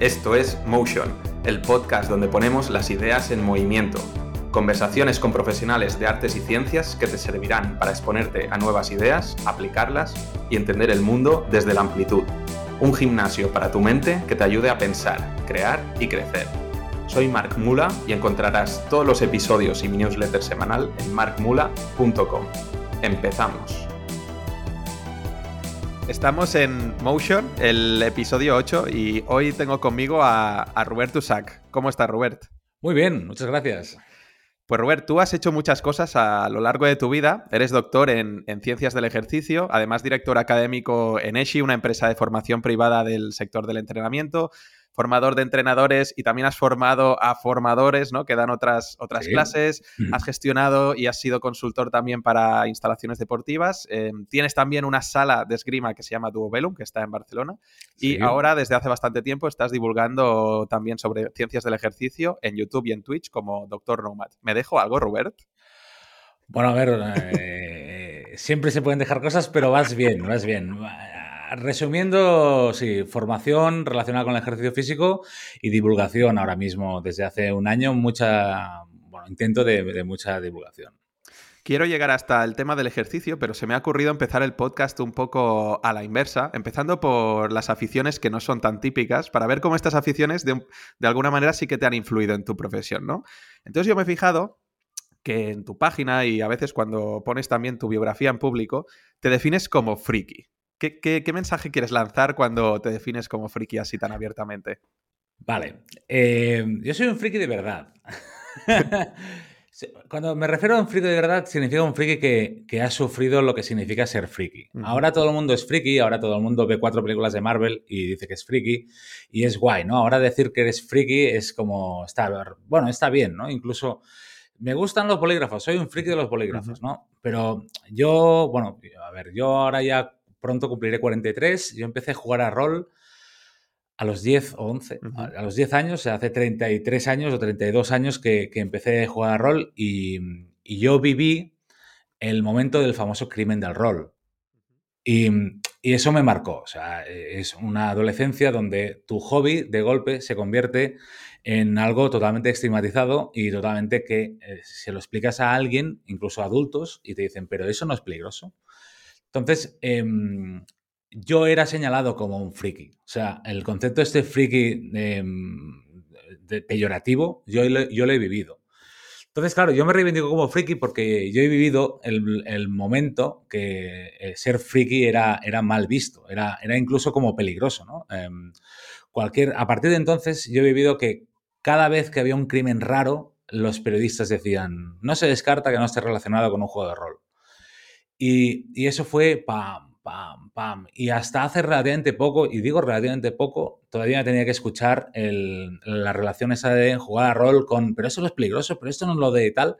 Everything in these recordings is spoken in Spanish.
Esto es Motion, el podcast donde ponemos las ideas en movimiento. Conversaciones con profesionales de artes y ciencias que te servirán para exponerte a nuevas ideas, aplicarlas y entender el mundo desde la amplitud. Un gimnasio para tu mente que te ayude a pensar, crear y crecer. Soy Mark Mula y encontrarás todos los episodios y mi newsletter semanal en markmula.com. Empezamos. Estamos en Motion, el episodio 8, y hoy tengo conmigo a, a Robert Usac. ¿Cómo estás, Robert? Muy bien, muchas gracias. Pues Robert, tú has hecho muchas cosas a lo largo de tu vida. Eres doctor en, en, ciencias del ejercicio, además director académico en ESHI, una empresa de formación privada del sector del entrenamiento formador de entrenadores y también has formado a formadores, ¿no? Que dan otras, otras sí. clases, has gestionado y has sido consultor también para instalaciones deportivas. Eh, tienes también una sala de esgrima que se llama Duobellum, que está en Barcelona. Sí. Y ahora, desde hace bastante tiempo, estás divulgando también sobre ciencias del ejercicio en YouTube y en Twitch como Doctor Nomad. ¿Me dejo algo, Robert? Bueno, a ver, eh, siempre se pueden dejar cosas, pero vas bien, vas bien resumiendo, sí, formación relacionada con el ejercicio físico y divulgación ahora mismo, desde hace un año, mucha, bueno, intento de, mucha divulgación. Quiero llegar hasta el tema del ejercicio, pero se me ha ocurrido empezar el podcast un poco a la inversa, empezando por las aficiones que no son tan típicas, para ver cómo estas aficiones de, de alguna manera sí que te han influido en tu profesión, ¿no? Entonces yo me he fijado que en tu página y a veces cuando pones también tu biografía en público, te defines como friki. ¿Qué, qué, qué mensaje quieres lanzar cuando te defines como friki así tan abiertamente? Vale, eh, yo soy un friki de verdad. Cuando me refiero a un friki de verdad, significa un friki que, que ha sufrido lo que significa ser friki. Ahora todo el mundo es friki, ahora todo el mundo ve cuatro películas de Marvel y dice que es friki, y es guay, ¿no? Ahora decir que eres friki es como, está, bueno, está bien, ¿no? Incluso me gustan los bolígrafos, soy un friki de los bolígrafos. ¿no? Pero yo, bueno, a ver, yo ahora ya pronto cumpliré 43, yo empecé a jugar a rol a los 10 o 11, uh -huh. a los 10 años, hace 33 años o 32 años que, que empecé a jugar a rol y, y, yo viví el momento del famoso crimen del rol. Y, y, eso me marcó, o sea, es una adolescencia donde tu hobby de golpe se convierte en algo totalmente estigmatizado y totalmente que eh, se lo explicas a alguien, incluso a adultos, y te dicen, pero eso no es peligroso. Entonces, eh, yo era señalado como un friki. O sea, el concepto este friki eh, peyorativo, yo yo lo he vivido. Entonces, claro, yo me reivindico como friki porque yo he vivido el, el momento que eh, ser friki era, era mal visto, era, era, incluso como peligroso, ¿no? Eh, cualquier, a partir de entonces yo he vivido que cada vez que había un crimen raro, los periodistas decían, no se descarta que no esté relacionado con un juego de rol. Y, y eso fue pam, pam, pam. Y hasta hace relativamente poco, y digo relativamente poco, todavía tenía que escuchar el, la relación esa de jugar a rol con, pero eso no es peligroso, pero esto no es lo de tal.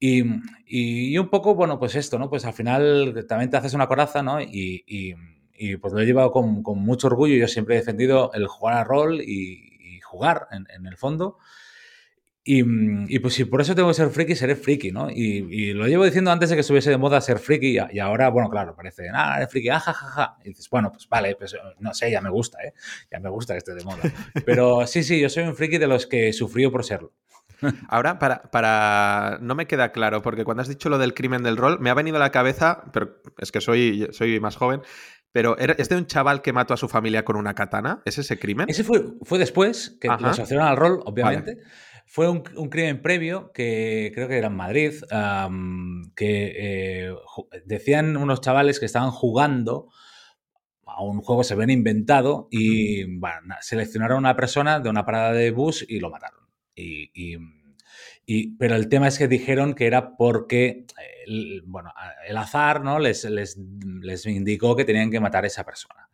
Y, y, un poco, bueno, pues esto, ¿no? Pues al final también te haces una coraza, ¿no? Y, y, y pues lo he llevado con, con, mucho orgullo. Yo siempre he defendido el jugar a rol y, jugar en, en el fondo. Y, y, pues si por eso tengo que ser friki, seré friki, ¿no? Y, y, lo llevo diciendo antes de que estuviese de moda ser friki y, ahora, bueno, claro, parece, ah, eres friki, ah, ja, Y dices, bueno, pues vale, pues no sé, ya me gusta, ¿eh? Ya me gusta que esté de moda. Pero sí, sí, yo soy un friki de los que sufrió por serlo. Ahora, para, para, No me queda claro, porque cuando has dicho lo del crimen del rol, me ha venido a la cabeza, pero es que soy, soy más joven, pero ¿es de un chaval que mató a su familia con una katana? ¿Es ese crimen? Ese fue, fue después, que Ajá. lo asociaron al rol, obviamente. Vale. Fue un, un, crimen previo que creo que era en Madrid, um, que eh, decían unos chavales que estaban jugando a un juego se habían inventado y bueno, seleccionaron a una persona de una parada de bus y lo mataron. Y, y, y, pero el tema es que dijeron que era porque el, bueno, el azar ¿no? les, les, les indicó que tenían que matar a esa persona.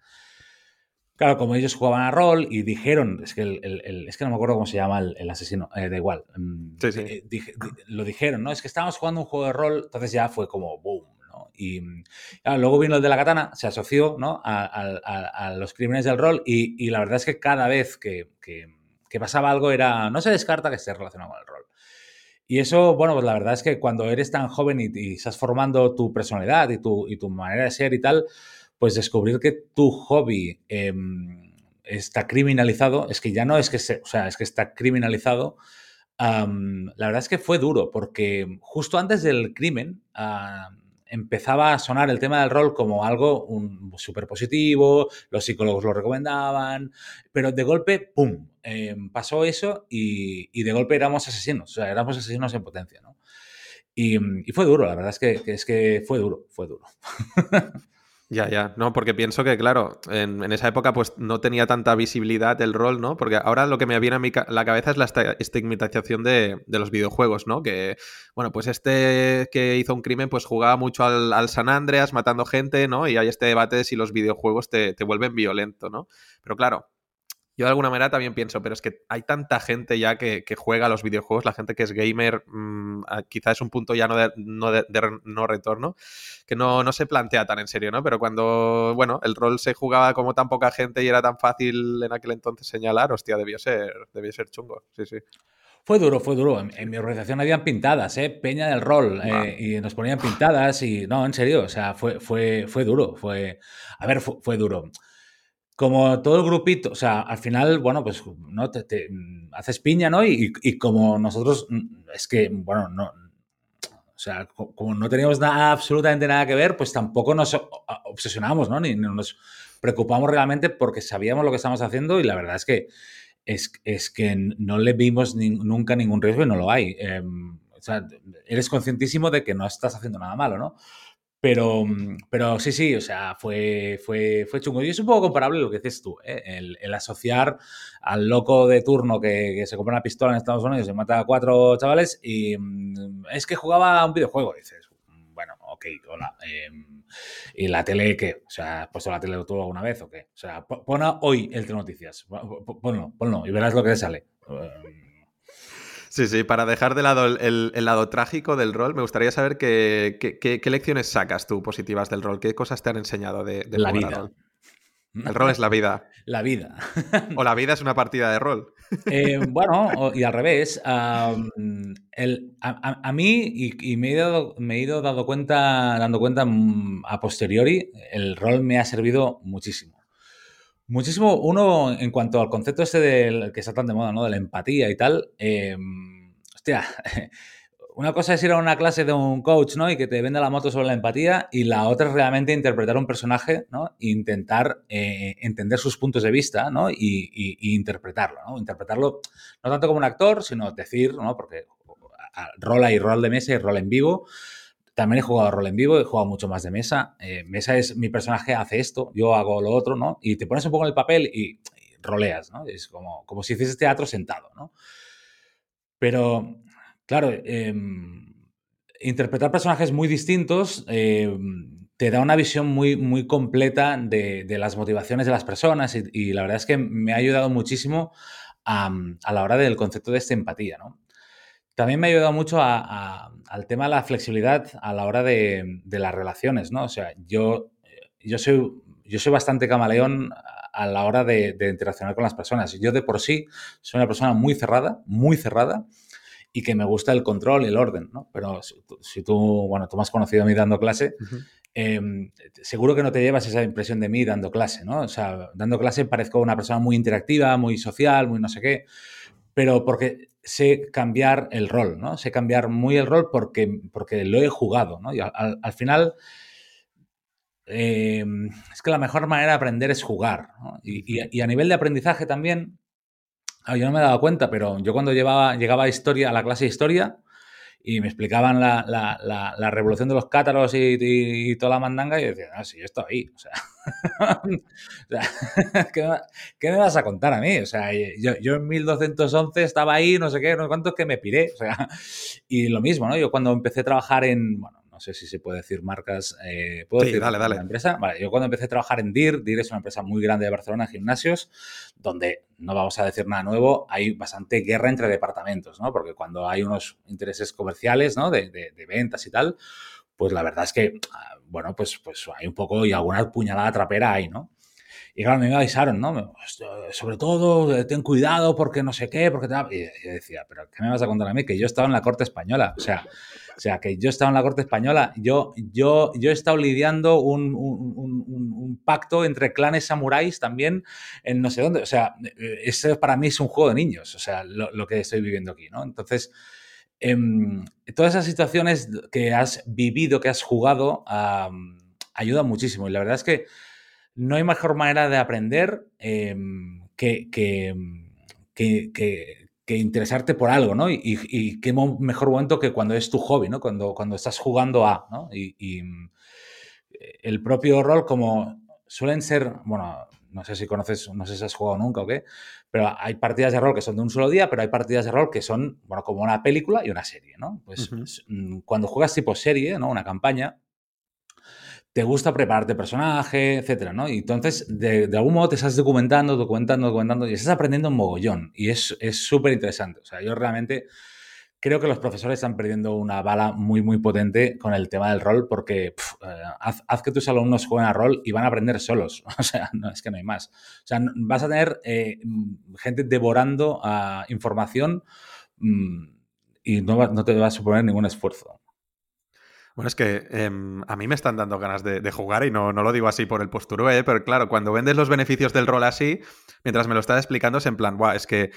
Claro, como ellos jugaban a rol y dijeron, es que, el, el, el, es que no me acuerdo cómo se llama el, asesino, eh, da igual. Mm, sí, sí. Eh, dije, di, lo dijeron, ¿no? Es que estábamos jugando un juego de rol, entonces ya fue como boom, ¿no? Y claro, luego vino el de la katana, se asoció, ¿no? A, a, a los crímenes del rol y, y, la verdad es que cada vez que, que, que, pasaba algo era, no se descarta que esté relacionado con el rol. Y eso, bueno, pues la verdad es que cuando eres tan joven y, y estás formando tu personalidad y tu, y tu manera de ser y tal, pues descubrir que tu hobby eh, está criminalizado, es que ya no es que se, o sea, es que está criminalizado. la verdad es que fue duro, porque justo antes del crimen empezaba a sonar el tema del rol como algo súper positivo, los psicólogos lo recomendaban, pero de golpe, ¡pum! Em, pasó eso y, de golpe éramos asesinos, o sea, éramos asesinos en potencia, ¿no? Y, fue duro, la verdad es que, es que fue duro, fue duro. Ya, ya, no, porque pienso que, claro, en, esa época pues no tenía tanta visibilidad el rol, ¿no? Porque ahora lo que me viene a la cabeza es la estigmatización de, los videojuegos, ¿no? Que, bueno, pues este que hizo un crimen pues jugaba mucho al, San Andreas matando gente, ¿no? Y hay este debate de si los videojuegos te, te vuelven violento, ¿no? Pero claro, yo de alguna manera también pienso, pero es que hay tanta gente ya que, juega a los videojuegos, la gente que es gamer, mm, quizás es un punto ya no de, no, retorno, que no, no, se plantea tan en serio, ¿no? Pero cuando, bueno, el rol se jugaba como tan poca gente y era tan fácil en aquel entonces señalar, hostia, debió ser, debió ser chungo, sí, sí. Fue duro, fue duro. En, mi organización habían pintadas, ¿eh? Peña del rol. Eh, y nos ponían pintadas y... No, en serio, o sea, fue, fue, fue duro. Fue... A ver, fue duro como todo el grupito, o sea, al final, bueno, pues no te, mm, haces piña, ¿no? Y, como nosotros, mm, es que, bueno, no, o sea, como no teníamos absolutamente nada que ver, pues tampoco nos obsesionamos, ¿no? Ni, nos preocupamos realmente porque sabíamos lo que estamos haciendo y la verdad es que es, que no le vimos nunca ningún riesgo y no lo hay. Em, o sea, eres conscientísimo de que no estás haciendo nada malo, ¿no? Pero, pero sí, sí, o sea, fue, fue, fue chungo. Y es un poco comparable lo que dices tú, ¿eh? el, asociar al loco de turno que, se compra una pistola en Estados Unidos y mata a cuatro chavales y mm, es que jugaba un videojuego. dices, bueno, ok, hola. Em, ¿Y la tele qué? O sea, ¿has puesto la tele tú alguna vez o qué? O sea, pon hoy el Noticias. Ponlo, ponlo y verás lo que te sale. Sí, sí, para dejar de lado el, lado trágico del rol, me gustaría saber qué, qué, lecciones sacas tú positivas del rol, qué cosas te han enseñado de, la vida. El rol es la vida. La vida. o la vida es una partida de rol. Eh, bueno, y al revés. el, a, mí, y, me, he dado, me, he ido dando cuenta, dando cuenta mm, a posteriori, el rol me ha servido muchísimo. Muchísimo. Uno, en cuanto al concepto este del que está tan de moda, ¿no? De la empatía y tal. Em, hostia. Una cosa es ir a una clase de un coach, ¿no? Y que te venda la moto sobre la empatía, y la otra es realmente interpretar un personaje, ¿no? E intentar eh, entender sus puntos de vista, ¿no? Y, interpretarlo, ¿no? Interpretarlo no tanto como un actor, sino decir, ¿no? Porque rola y rol de mesa y rol en vivo. También he jugado rol en vivo, he jugado mucho más de mesa. Eh, mesa es mi personaje hace esto, yo hago lo otro, ¿no? Y te pones un poco en el papel y, roleas, ¿no? Es como, como si hicieses teatro sentado, ¿no? Pero, claro, em, interpretar personajes muy distintos em, te da una visión muy, muy completa de, las motivaciones de las personas y, la verdad es que me ha ayudado muchísimo a, a la hora del concepto de esta empatía, ¿no? También me ha ayudado mucho al tema de la flexibilidad a la hora de, las relaciones, ¿no? O sea, yo, yo, soy, yo soy bastante camaleón a la hora de, interaccionar con las personas. Yo de por sí soy una persona muy cerrada, muy cerrada, y que me gusta el control y el orden, ¿no? Pero si, tú, bueno, tú me has conocido a mí dando clase, em, seguro que no te llevas esa impresión de mí dando clase, ¿no? O sea, dando clase parezco una persona muy interactiva, muy social, muy no sé qué, pero porque sé cambiar el rol, ¿no? Sé cambiar muy el rol porque, porque lo he jugado, ¿no? Y al, final, em, es que la mejor manera de aprender es jugar, ¿no? y, a nivel de aprendizaje también, ah, yo no me he dado cuenta, pero yo cuando llevaba, llegaba a historia, a la clase de historia, y me explicaban la, revolución de los cátaros y, toda la mandanga, y yo decía, ah, sí, yo estoy ahí. O sea, ¿qué, me, vas a contar a mí? O sea, yo, en 1211 estaba ahí, no sé qué, no sé cuántos que me piré. O sea, y lo mismo, ¿no? Yo cuando empecé a trabajar en, bueno, no sé si se puede decir marcas. Eh, ¿Puedo decir dale, dale. empresa? Vale, yo cuando empecé a trabajar en DIR, DIR es una empresa muy grande de Barcelona, gimnasios, donde no vamos a decir nada nuevo, hay bastante guerra entre departamentos, ¿no? Porque cuando hay unos intereses comerciales, ¿no? De, de, ventas y tal, pues la verdad es que, ah, bueno, pues, pues hay un poco y alguna puñalada trapera hay, ¿no? Y claro, me avisaron, ¿no? Sobre todo, eh, ten cuidado porque no sé qué, porque te... Y yo decía, pero ¿qué me vas a contar a mí? Que yo estaba en la corte española. O sea, o sea que yo estaba en la corte española. Yo, yo, yo he estado lidiando un, un, pacto entre clanes samuráis también en no sé dónde. O sea, eh, ese para mí es un juego de niños, o sea, lo, lo que estoy viviendo aquí, ¿no? Entonces... Em, todas esas situaciones que has vivido, que has jugado, ayudan muchísimo. Y la verdad es que no hay mejor manera de aprender em, que, que, interesarte por algo, ¿no? Y, qué mejor momento que cuando es tu hobby, ¿no? Cuando, cuando estás jugando a, ¿no? Y, mm, el propio rol, como suelen ser, bueno, no sé si conoces, no sé si has jugado nunca o qué, pero hay partidas de rol que son de un solo día, pero hay partidas de rol que son, bueno, como una película y una serie, ¿no? Pues mm, cuando juegas tipo serie, ¿no? Una campaña, te gusta prepararte personaje, etcétera, ¿no? Entonces, de, algún modo te estás documentando, documentando, documentando y estás aprendiendo un mogollón. Y es súper interesante. O sea, yo realmente creo que los profesores están perdiendo una bala muy, muy potente con el tema del rol porque eh, haz, que tus alumnos jueguen a rol y van a aprender solos. O sea, no, es que no hay más. O sea, vas a tener eh, gente devorando información mm, y no, no te va a suponer ningún esfuerzo. Bueno, es que em, a mí me están dando ganas de, jugar y no, no, lo digo así por el posturo, ¿eh? pero claro, cuando vendes los beneficios del rol así, mientras me lo estás explicando, es en plan, guau, es que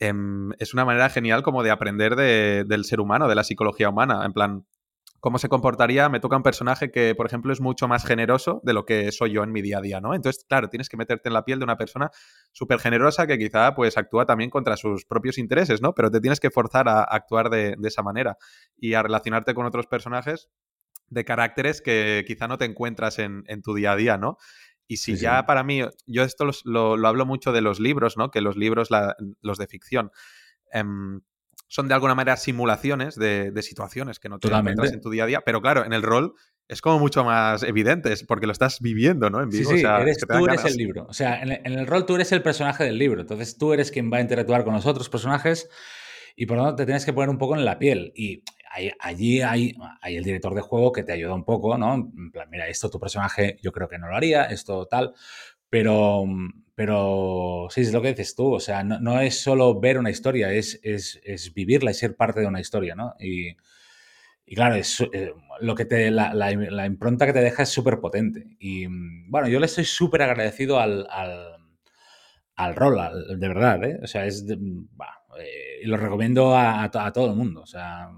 em, es una manera genial como de aprender del ser humano, de la psicología humana. En plan, cómo se comportaría, me toca un personaje que, por ejemplo, es mucho más generoso de lo que soy yo en mi día a día, ¿no? Entonces, claro, tienes que meterte en la piel de una persona súper generosa que quizá pues actúa también contra sus propios intereses, ¿no? Pero te tienes que forzar a actuar de, esa manera y a relacionarte con otros personajes de caracteres que quizá no te encuentras en, tu día a día, ¿no? Y si ya para mí, yo esto lo, hablo mucho de los libros, ¿no? Que los libros, los de ficción, em, son de alguna manera simulaciones de, situaciones que no te encuentras en tu día a día. Pero claro, en el rol es como mucho más evidente, porque lo estás viviendo, ¿no? En vivo. Sí, sí, eres, tú eres el libro. O sea, en, el rol tú eres el personaje del libro. Entonces tú eres quien va a interactuar con los otros personajes y por lo tanto te tienes que poner un poco en la piel. Y allí hay, hay el director de juego que te ayuda un poco, ¿no? En plan, mira, esto tu personaje yo creo que no lo haría, esto tal. Pero, pero sí, es lo que dices tú, o sea, no, es solo ver una historia, es, es, es, vivirla y ser parte de una historia, ¿no? Y, y claro, es, eh, lo que te, la, la, impronta que te deja es súper potente. Y bueno, yo le estoy súper agradecido al, al, al, rol, de verdad, ¿eh? O sea, es... Eh, y lo recomiendo a, a, todo el mundo, o sea...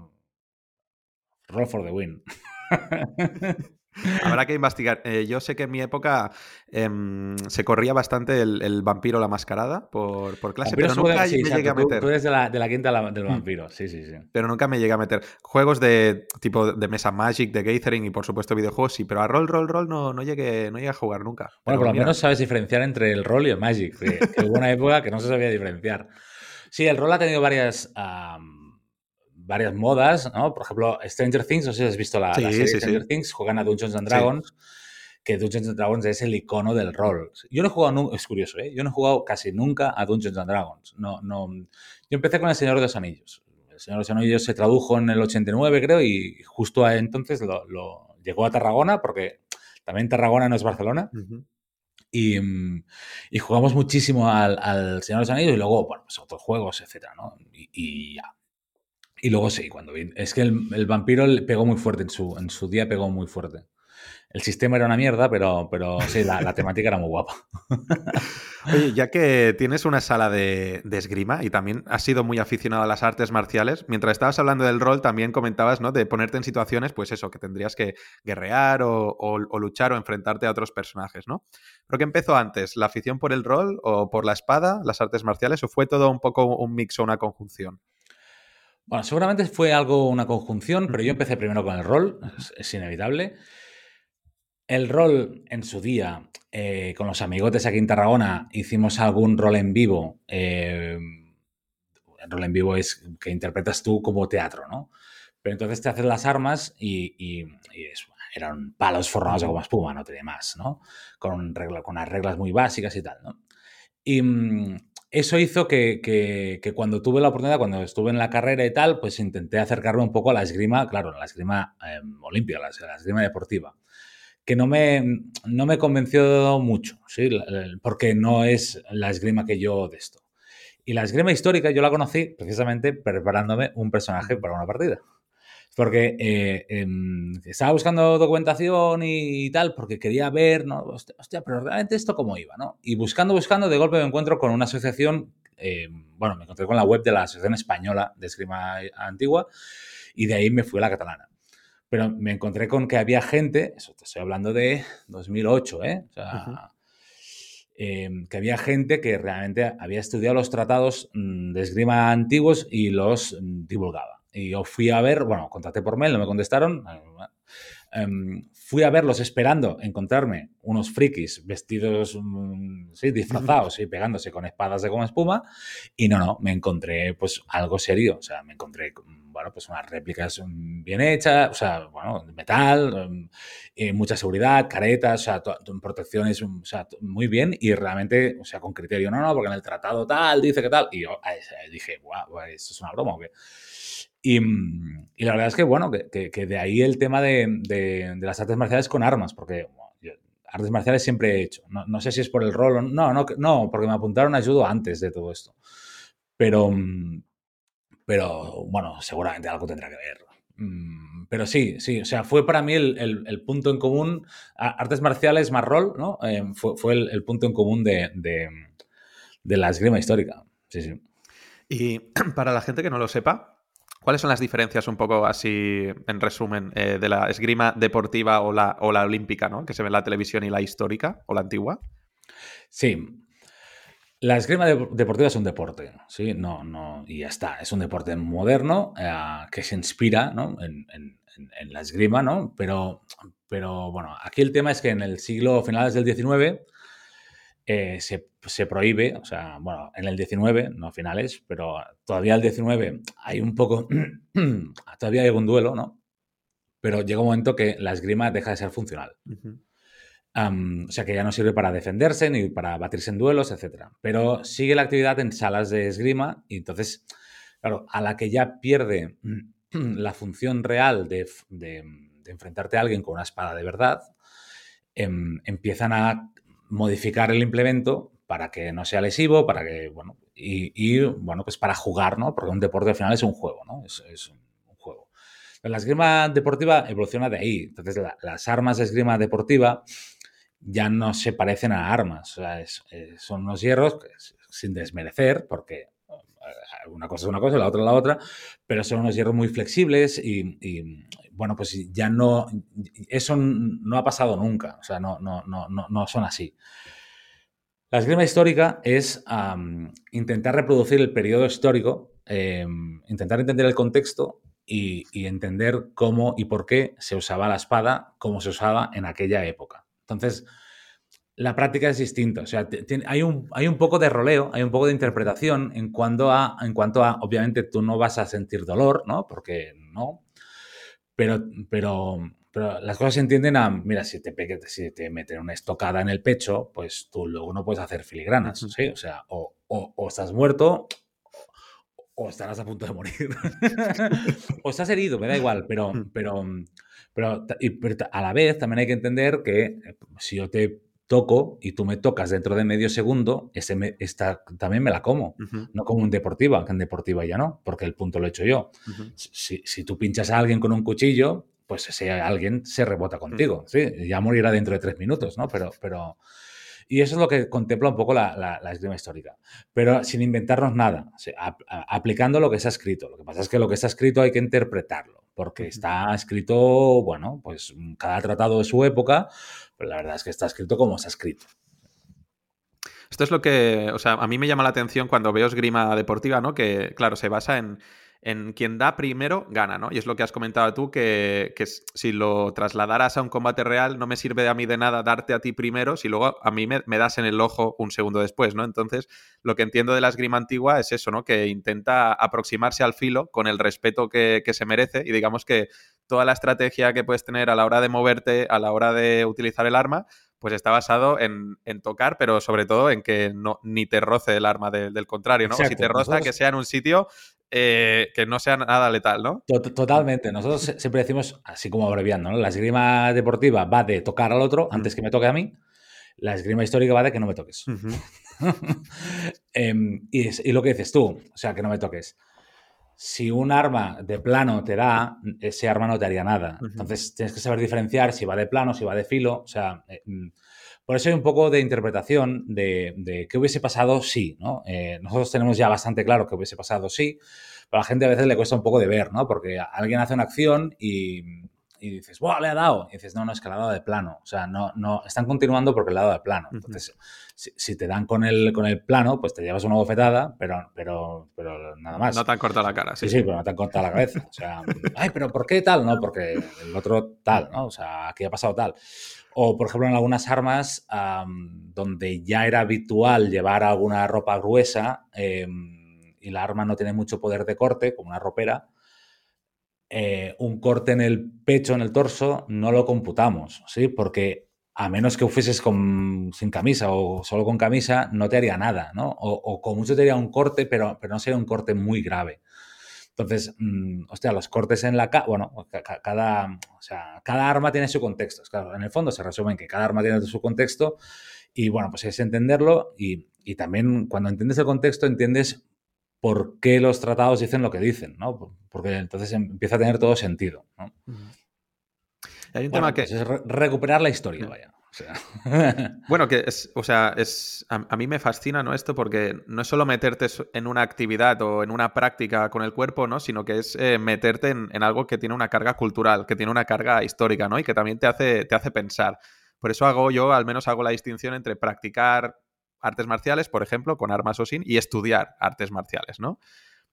Roll for the win. Habrá que investigar. Eh, yo sé que en mi época em, se corría bastante el, vampiro la mascarada por, clase, pero nunca me llegué a meter. Tú, eres de la, quinta del mm. vampiro, sí, sí, sí. Pero nunca me llegué a meter. Juegos de tipo de mesa Magic, de Gathering y por supuesto videojuegos, sí, pero a rol, rol, rol no, no, llegué, no llegué a jugar nunca. Bueno, por lo menos sabes diferenciar entre el rol y el Magic, que, hubo una época que no se sabía diferenciar. Sí, el rol ha tenido varias varias modas, ¿no? Por ejemplo, Stranger Things, no sé si has visto la, serie Stranger Things, juegan a Dungeons and Dragons, que Dungeons and Dragons es el icono del rol. Yo no he jugado, es curioso, ¿eh? Yo no he jugado casi nunca a Dungeons and Dragons. No, no, yo empecé con El Señor de los Anillos. El Señor de los Anillos se tradujo en el 89, creo, y justo entonces lo, llegó a Tarragona, porque también Tarragona no es Barcelona. Y, y, jugamos muchísimo al, Señor de los Anillos y luego, bueno, pues otros juegos, etcétera, ¿no? y ya. Y luego sí, cuando vi. Es que el, vampiro pegó muy fuerte en su, en su día, pegó muy fuerte. El sistema era una mierda, pero, pero sí, la, temática era muy guapa. Oye, ya que tienes una sala de, esgrima y también has sido muy aficionado a las artes marciales, mientras estabas hablando del rol también comentabas, ¿no? De ponerte en situaciones, pues eso, que tendrías que guerrear o, o luchar o enfrentarte a otros personajes, ¿no? ¿Pero qué empezó antes? ¿La afición por el rol o por la espada, las artes marciales, o fue todo un poco un mix o una conjunción? Bueno, seguramente fue algo, una conjunción, pero yo empecé primero con el rol, es, inevitable. El rol en su día, eh, con los amigotes aquí en Tarragona, hicimos algún rol en vivo. Eh, el rol en vivo es que interpretas tú como teatro, ¿no? Pero entonces te haces las armas y, eran palos forrados de goma espuma, no tiene más, ¿no? Con, con unas reglas muy básicas y tal, ¿no? Y, mm, eso hizo que, cuando tuve la oportunidad, cuando estuve en la carrera y tal, pues intenté acercarme un poco a la esgrima, claro, a la esgrima eh, olímpica, la, esgrima deportiva. que no me, no me convenció mucho, ¿sí? porque no es la esgrima que yo de esto. Y la esgrima histórica yo la conocí precisamente preparándome un personaje para una partida. Porque eh, em, estaba buscando documentación y, tal, porque quería ver, ¿no? Hostia, pero realmente esto cómo iba, ¿no? Y buscando, buscando, de golpe me encuentro con una asociación, em, bueno, me encontré con la web de la Asociación Española de Esgrima Antigua y de ahí me fui a la catalana. Pero me encontré con que había gente, eso te estoy hablando de 2008, ¿eh? O sea, em, que había gente que realmente había estudiado los tratados mm, de esgrima antiguos y los mm, divulgaba. Y yo fui a ver, bueno, contacté por mail, no me contestaron. Em, fui a verlos esperando encontrarme unos frikis vestidos, mm, sí, disfrazados y pegándose con espadas de goma espuma. Y no, no, me encontré pues algo serio. O sea, me encontré, bueno, pues unas réplicas bien hechas, o sea, bueno, metal, em, mucha seguridad, caretas, o sea, protecciones, o sea, muy bien y realmente, o sea, con criterio. No, no, porque en el tratado tal dice que tal. Y yo dije, guau, esto es una broma. ¿o qué? Mm, y, la verdad es que, bueno, que, que, de ahí el tema de, de, las artes marciales con armas, porque artes marciales siempre he hecho. No, no, sé si es por el rol o no, no, no, porque me apuntaron a judo antes de todo esto. Pero, mm, pero bueno, seguramente algo tendrá que ver. Mm, pero sí, sí, o sea, fue para mí el, el, punto en común, artes marciales más rol, ¿no? Eh, fue, fue el, punto en común de, de la esgrima histórica. Sí, sí. Y para la gente que no lo sepa, ¿Cuáles son las diferencias un poco así, en resumen, eh, de la esgrima deportiva o la, o la olímpica, ¿no? Que se ve en la televisión y la histórica o la antigua. Sí. La esgrima deportiva es un deporte, ¿sí? No, no, y ya está. Es un deporte moderno eh, que se inspira en, en, la esgrima, ¿no? Pero, pero bueno, aquí el tema es que en el siglo finales del XIX eh, se, prohíbe, o sea, bueno, en el 19, no finales, pero todavía el 19 hay un poco, todavía hay un duelo, ¿no? Pero llega un momento que la esgrima deja de ser funcional. o sea que ya no sirve para defenderse ni para batirse en duelos, etc. Pero sigue la actividad en salas de esgrima y entonces, claro, a la que ya pierde la función real de, enfrentarte a alguien con una espada de verdad, em, empiezan a modificar el implemento para que no sea lesivo, para que, bueno, y, bueno, pues para jugar, ¿no? Porque un deporte al final es un juego, ¿no? Es, un juego. la esgrima deportiva evoluciona de ahí. Entonces, las armas de esgrima deportiva ya no se parecen a armas. O sea, eh, son unos hierros, sin desmerecer, porque eh, una cosa es una cosa y la otra es la otra, pero son unos hierros muy flexibles y, bueno, pues ya no, eso no ha pasado nunca, o sea, no, no, no, no son así. La esgrima histórica es intentar reproducir el periodo histórico, em, intentar entender el contexto y, entender cómo y por qué se usaba la espada como se usaba en aquella época. Entonces, la práctica es distinta. O sea, hay, un, hay un poco de roleo, hay un poco de interpretación en cuanto a, en cuanto a, obviamente, tú no vas a sentir dolor, ¿no? Porque no. Pero, pero, pero las cosas se entienden a, mira, si te, si te meten una estocada en el pecho, pues tú luego no puedes hacer filigranas, ¿sí? O sea, o, o, estás muerto o estarás a punto de morir. o estás herido, me da igual, pero, pero, pero, pero, a la vez también hay que entender que eh, si yo te toco y tú me tocas dentro de medio segundo, ese esta, también me la como. No como en deportiva, que en deportiva ya no, porque el punto lo he hecho yo. si, si, tú pinchas a alguien con un cuchillo, pues ese alguien se rebota contigo. Sí, ya morirá dentro de tres minutos, ¿no? Pero, pero, y eso es lo que contempla un poco la, la, esgrima histórica. Pero sin inventarnos nada, aplicando lo que se ha escrito. Lo que pasa es que lo que está escrito hay que interpretarlo, porque está escrito, bueno, pues cada tratado de su época, pero la verdad es que está escrito como está escrito. Esto es lo que, o sea, a mí me llama la atención cuando veo esgrima deportiva, ¿no? Que, claro, se basa en, en quien da primero, gana, ¿no? Y es lo que has comentado tú, que, si lo trasladaras a un combate real, no me sirve a mí de nada darte a ti primero si luego a mí me, das en el ojo un segundo después, ¿no? Entonces, lo que entiendo de la esgrima antigua es eso, ¿no? Que intenta aproximarse al filo con el respeto que, que se merece y digamos que toda la estrategia que puedes tener a la hora de moverte, a la hora de utilizar el arma, pues está basado en, tocar, pero sobre todo en que no, ni te roce el arma del contrario, ¿no? si te roza, que sea en un sitio eh, que no sea nada letal, ¿no? Totalmente. Nosotros siempre decimos, así como abreviando, ¿no? La esgrima deportiva va de tocar al otro antes que me toque a mí. La esgrima histórica va de que no me toques. Em, y, lo que dices tú, o sea, que no me toques. Si un arma de plano te da, ese arma no te haría nada. Entonces tienes que saber diferenciar si va de plano, si va de filo. O sea, eh, mm, por eso hay un poco de interpretación de, qué hubiese pasado si, ¿no? Eh, nosotros tenemos ya bastante claro qué hubiese pasado si, pero a la gente a veces le cuesta un poco de ver, ¿no? Porque alguien hace una acción y, dices, ¡buah, le ha dado! Y dices, no, no, es que le ha dado de plano. O sea, no, no, están continuando porque le ha dado de plano. Entonces, si, te dan con el, con el plano, pues te llevas una bofetada, pero, pero, pero nada más. No te han cortado la cara, sí. Sí, sí, pero no te han cortado la cabeza. O sea, ay, pero ¿por qué tal? No, porque el otro tal, ¿no? O sea, aquí ha pasado tal. O, por ejemplo, en algunas armas donde ya era habitual llevar alguna ropa gruesa em, y la arma no tiene mucho poder de corte, como una ropera, eh, un corte en el pecho, en el torso, no lo computamos, ¿sí? Porque a menos que fueses con, sin camisa o solo con camisa, no te haría nada, ¿no? O, o con mucho te haría un corte, pero, pero no sería un corte muy grave. Entonces, mm, hostia, los cortes en la... Bueno, cada, o sea, cada arma tiene su contexto. Claro, en el fondo se resume en que cada arma tiene su contexto y bueno, pues es entenderlo y, también cuando entiendes el contexto entiendes por qué los tratados dicen lo que dicen, ¿no? Porque entonces empieza a tener todo sentido, ¿no? Hay un tema que... Pues es recuperar la historia, vaya. bueno, que es, o sea, es, a, mí me fascina ¿no? esto porque no es solo meterte en una actividad o en una práctica con el cuerpo, ¿no? Sino que es eh, meterte en, algo que tiene una carga cultural, que tiene una carga histórica, ¿no? Y que también te hace, te hace pensar. Por eso hago yo, al menos hago la distinción entre practicar artes marciales, por ejemplo, con armas o sin, y estudiar artes marciales, ¿no?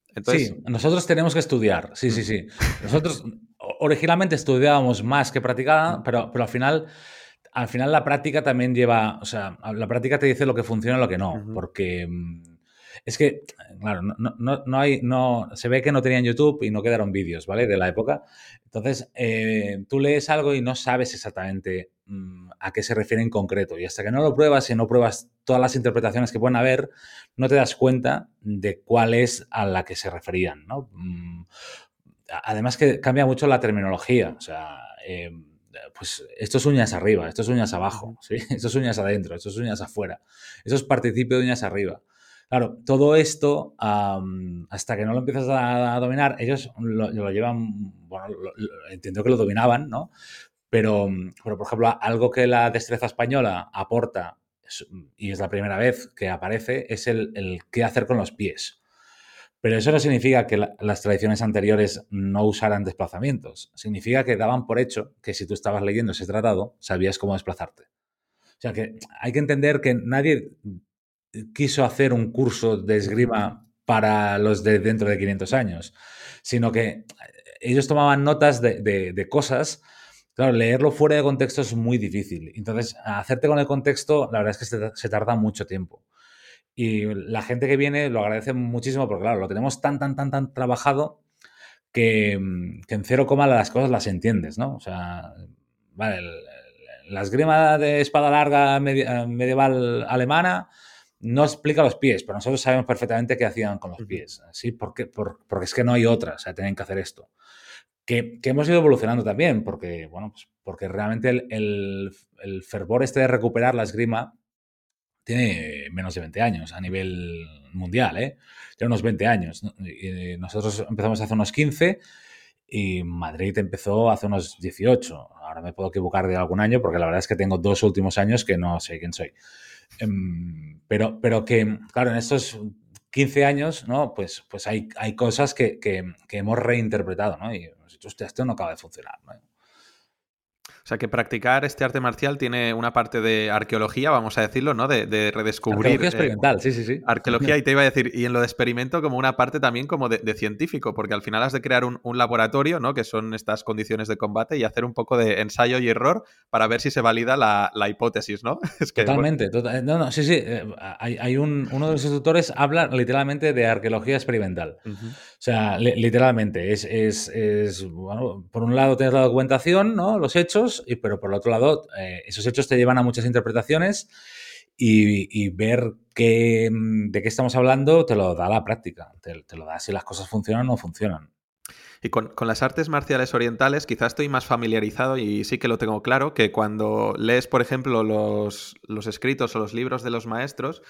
Entonces... Sí, nosotros tenemos que estudiar, sí, sí, sí. Nosotros originalmente estudiábamos más que practicábamos, pero, pero al final al final la práctica también lleva, o sea, la práctica te dice lo que funciona y lo que no, porque mm, es que, claro, no, hay, no, se ve que no tenían YouTube y no quedaron vídeos, ¿vale? De la época. Entonces, eh, tú lees algo y no sabes exactamente mm, a qué se refiere en concreto. Y hasta que no lo pruebas y no pruebas todas las interpretaciones que pueden haber, no te das cuenta de cuál es a la que se referían, ¿no? Mm, además que cambia mucho la terminología, o sea... Eh, pues esto es uñas arriba, esto es uñas abajo, ¿sí? esto es uñas adentro, esto es uñas afuera, esto es participio de uñas arriba. Claro, todo esto, hasta que no lo empiezas a, dominar, ellos lo, llevan, bueno, entiendo que lo dominaban, ¿no? Pero, pero, por ejemplo, algo que la destreza española aporta, y es la primera vez que aparece, es el, el qué hacer con los pies. Pero eso no significa que las tradiciones anteriores no usaran desplazamientos. Significa que daban por hecho que si tú estabas leyendo ese tratado, sabías cómo desplazarte. O sea que hay que entender que nadie quiso hacer un curso de esgrima para los de dentro de 500 años, sino que ellos tomaban notas de, cosas. Claro, leerlo fuera de contexto es muy difícil. Entonces, hacerte con el contexto, la verdad es que se tarda mucho tiempo. Y la gente que viene lo agradece muchísimo porque, claro, lo tenemos tan, tan, tan, tan trabajado que, mm, en cero coma las cosas las entiendes, ¿no? O sea, vale, la esgrima de espada larga eh, medieval alemana no explica los pies, pero nosotros sabemos perfectamente qué hacían con los pies, ¿sí? Porque, porque es que no hay otra, o sea, tienen que hacer esto. Que, hemos ido evolucionando también, porque, bueno, pues porque realmente el, el, el fervor este de recuperar la esgrima tiene menos de 20 años a nivel mundial, ¿eh? Tiene unos 20 años. Y nosotros empezamos hace unos 15 y Madrid empezó hace unos 18. Ahora me puedo equivocar de algún año porque la verdad es que tengo dos últimos años que no sé quién soy. Em, pero, pero que, claro, en estos 15 años, ¿no? Pues, pues hay, hay cosas que, hemos reinterpretado, ¿no? Y hemos dicho, hostia, esto no acaba de funcionar, ¿no? O sea, que practicar este arte marcial tiene una parte de arqueología, vamos a decirlo, ¿no? De, redescubrir. Arqueología eh, experimental, sí, sí, sí. Arqueología, y te iba a decir, y en lo de experimento como una parte también como de, científico, porque al final has de crear un, laboratorio, ¿no? Que son estas condiciones de combate y hacer un poco de ensayo y error para ver si se valida la, hipótesis, ¿no? Es que, Totalmente. Tota-, no, no, sí, sí. Eh, hay, un, uno de los instructores habla literalmente de arqueología experimental. O sea, literalmente. Es, es, es, bueno, por un lado tienes la documentación, ¿no? Los hechos pero por el otro lado, eh, esos hechos te llevan a muchas interpretaciones y, ver mm, de qué estamos hablando, te lo da la práctica. Te, te, lo da si las cosas funcionan o no funcionan. Y con, las artes marciales orientales quizás estoy más familiarizado y sí que lo tengo claro, que cuando lees, por ejemplo, los, los escritos o los libros de los maestros,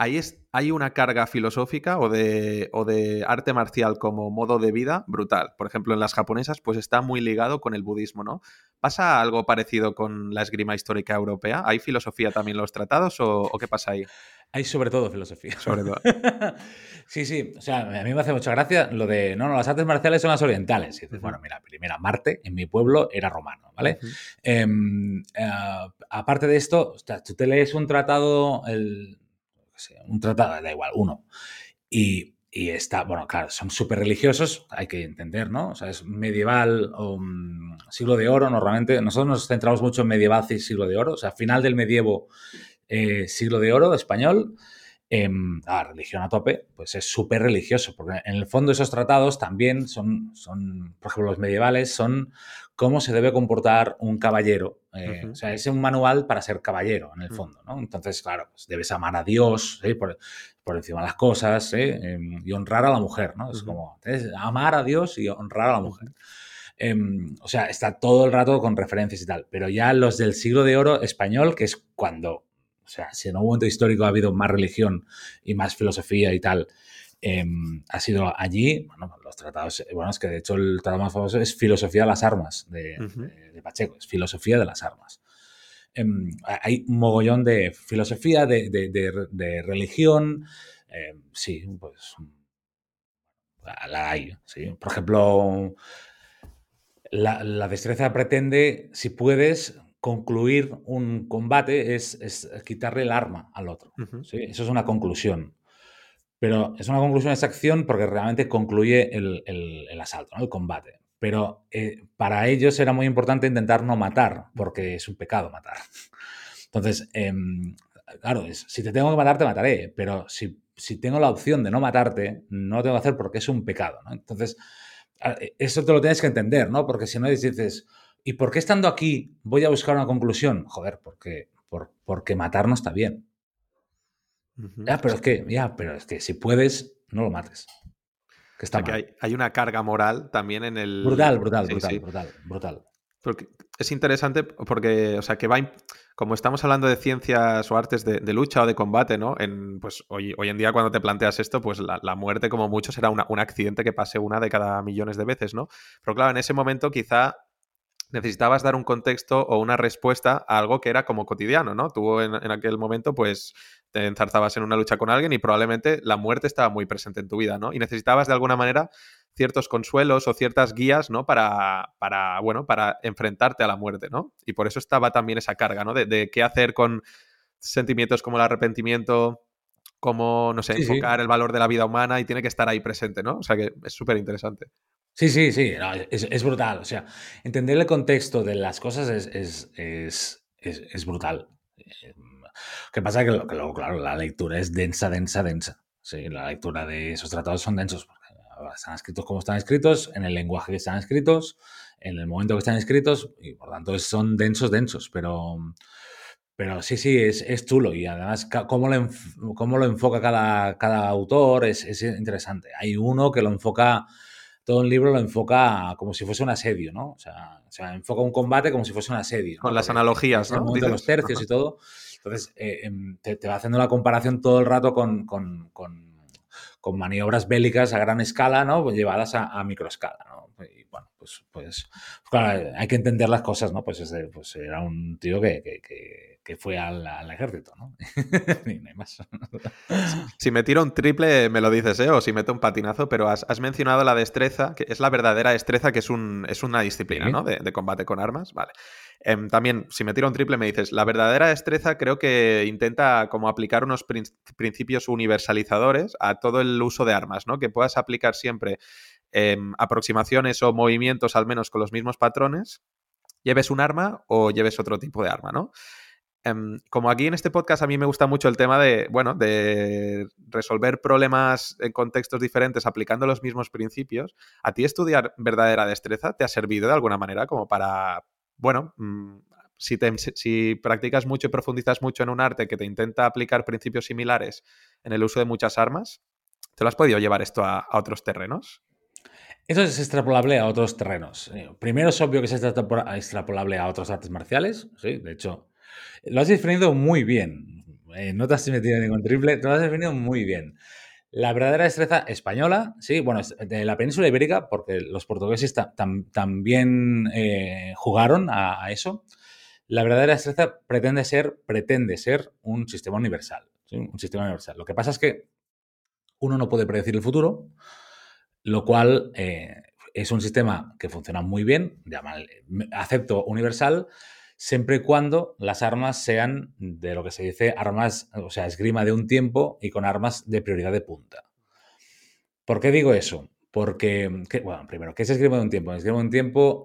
ahí es, hay una carga filosófica o de, o de, arte marcial como modo de vida brutal. Por ejemplo, en las japonesas, pues está muy ligado con el budismo, ¿no? ¿Pasa algo parecido con la esgrima histórica europea? ¿Hay filosofía también en los tratados o qué pasa ahí? Hay sobre todo filosofía. Sobre todo. sí, sí. O sea, a mí me hace mucha gracia lo de, no, no, las artes marciales son las orientales. Y dices, bueno, mira, primera, Marte en mi pueblo era romano, ¿vale? Em, eh, aparte de esto, o tú te lees un tratado, el, un tratado, da igual, uno, y, y está, bueno, claro, son súper religiosos, hay que entender, ¿no? O sea, es medieval mm, siglo de oro normalmente. Nosotros nos centramos mucho en medieval y siglo de oro, o sea, final del medievo eh, siglo de oro español, eh, religión a tope, pues es súper religioso, porque en el fondo esos tratados también son, son, por ejemplo, los medievales son cómo se debe comportar un caballero. Eh, o sea, es un manual para ser caballero, en el mm. fondo, ¿no? Entonces, claro, pues debes amar a Dios por, encima de las cosas em, y honrar a la mujer, ¿no? Es como amar a Dios y honrar a la mujer. Em, o sea, está todo el rato con referencias y tal. Pero ya los del siglo de oro español, que es cuando o sea, si en un momento histórico ha habido más religión y más filosofía y tal, em, ha sido allí, bueno, los tratados, bueno, es que de hecho el tratado más famoso es Filosofía de las Armas de, Pacheco, es Filosofía de las Armas. Em, hay un mogollón de filosofía, de, religión, em, sí, pues la hay, sí. Por ejemplo, la, la destreza pretende, si puedes, concluir un combate es, quitarle el arma al otro. Eso es una conclusión. Pero es una conclusión de esa acción porque realmente concluye el, asalto, el combate. Pero eh, para ellos era muy importante intentar no matar, porque es un pecado matar. Entonces, em, claro, si te tengo que matar, te mataré, pero si, tengo la opción de no matarte, no lo tengo que hacer porque es un pecado. Entonces, eso te lo tienes que entender, ¿no? Porque si no dices, ¿Y por qué estando aquí voy a buscar una conclusión? Joder, porque, por, porque matar no está bien. Ya, pero es que, ya, pero es que si puedes, no lo mates. Que está hay, una carga moral también en el. Brutal, brutal, brutal, brutal, brutal. Porque es interesante porque, o sea, que va. Como estamos hablando de ciencias o artes de, lucha o de combate, ¿no? En, pues hoy, hoy en día, cuando te planteas esto, pues la, muerte, como mucho, será un accidente que pase una de cada millones de veces, ¿no? Pero claro, en ese momento quizá necesitabas dar un contexto o una respuesta a algo que era como cotidiano, ¿no? Tú en, aquel momento, pues, te enzarzabas en una lucha con alguien y probablemente la muerte estaba muy presente en tu vida, ¿no? Y necesitabas de alguna manera ciertos consuelos o ciertas guías, ¿no? Para, para bueno, para enfrentarte a la muerte, ¿no? Y por eso estaba también esa carga, ¿no? De, qué hacer con sentimientos como el arrepentimiento, cómo, no sé, enfocar el valor de la vida humana y tiene que estar ahí presente, ¿no? O sea que es súper interesante. Sí, sí, sí, es, brutal. O sea, entender el contexto de las cosas es, es, brutal. ¿Qué pasa? Que, que luego, claro, la lectura es densa, densa, densa. Sí, la lectura de esos tratados son densos. Están escritos como están escritos, en el lenguaje que están escritos, en el momento que están escritos, y por tanto son densos, densos. Pero, pero sí, sí, es, es chulo. Y además, cómo lo, cómo lo enfoca cada, cada autor es, es interesante. Hay uno que lo enfoca todo el libro lo enfoca como si fuese un asedio, ¿no? O sea, enfoca un combate como si fuese un asedio. Con las analogías, ¿no? De los tercios y todo. Entonces, eh, em, te, va haciendo la comparación todo el rato con, maniobras bélicas a gran escala, ¿no? Pues llevadas a, a microescala, ¿no? Y bueno, pues, pues, claro, hay que entender las cosas, ¿no? Pues, pues era un tío que que fue al, ejército, ¿no? si me tiro un triple, me lo dices, ¿eh? O si meto un patinazo, pero has, mencionado la destreza, que es la verdadera destreza, que es, un, es una disciplina, ¿no? De, combate con armas, vale. Em, también, si me tiro un triple, me dices, la verdadera destreza creo que intenta como aplicar unos principios universalizadores a todo el uso de armas, ¿no? Que puedas aplicar siempre em, aproximaciones o movimientos al menos con los mismos patrones, lleves un arma o lleves otro tipo de arma, ¿no? Em, como aquí en este podcast a mí me gusta mucho el tema de, bueno, de resolver problemas en contextos diferentes aplicando los mismos principios, ¿a ti estudiar verdadera destreza te ha servido de alguna manera como para, bueno, mm, Si, practicas mucho y profundizas mucho en un arte que te intenta aplicar principios similares en el uso de muchas armas, ¿te lo has podido llevar esto a, otros terrenos? Eso es extrapolable a otros terrenos. Eh, primero es obvio que es extrapolable a otros artes marciales, ¿sí? De hecho, lo has definido muy bien. Eh, no te has metido en ningún triple, te lo has definido muy bien. La verdadera destreza española, sí, bueno, de la península ibérica, porque los portugueses también eh, jugaron a, eso. La verdadera destreza pretende ser, pretende ser un sistema universal. Un sistema universal. Lo que pasa es que uno no puede predecir el futuro, lo cual eh, es un sistema que funciona muy bien, acepto universal, siempre y cuando las armas sean de lo que se dice armas, o sea, esgrima de un tiempo y con armas de prioridad de punta. ¿Por qué digo eso? Porque, bueno, primero, ¿qué es esgrima de un tiempo? Esgrima de un tiempo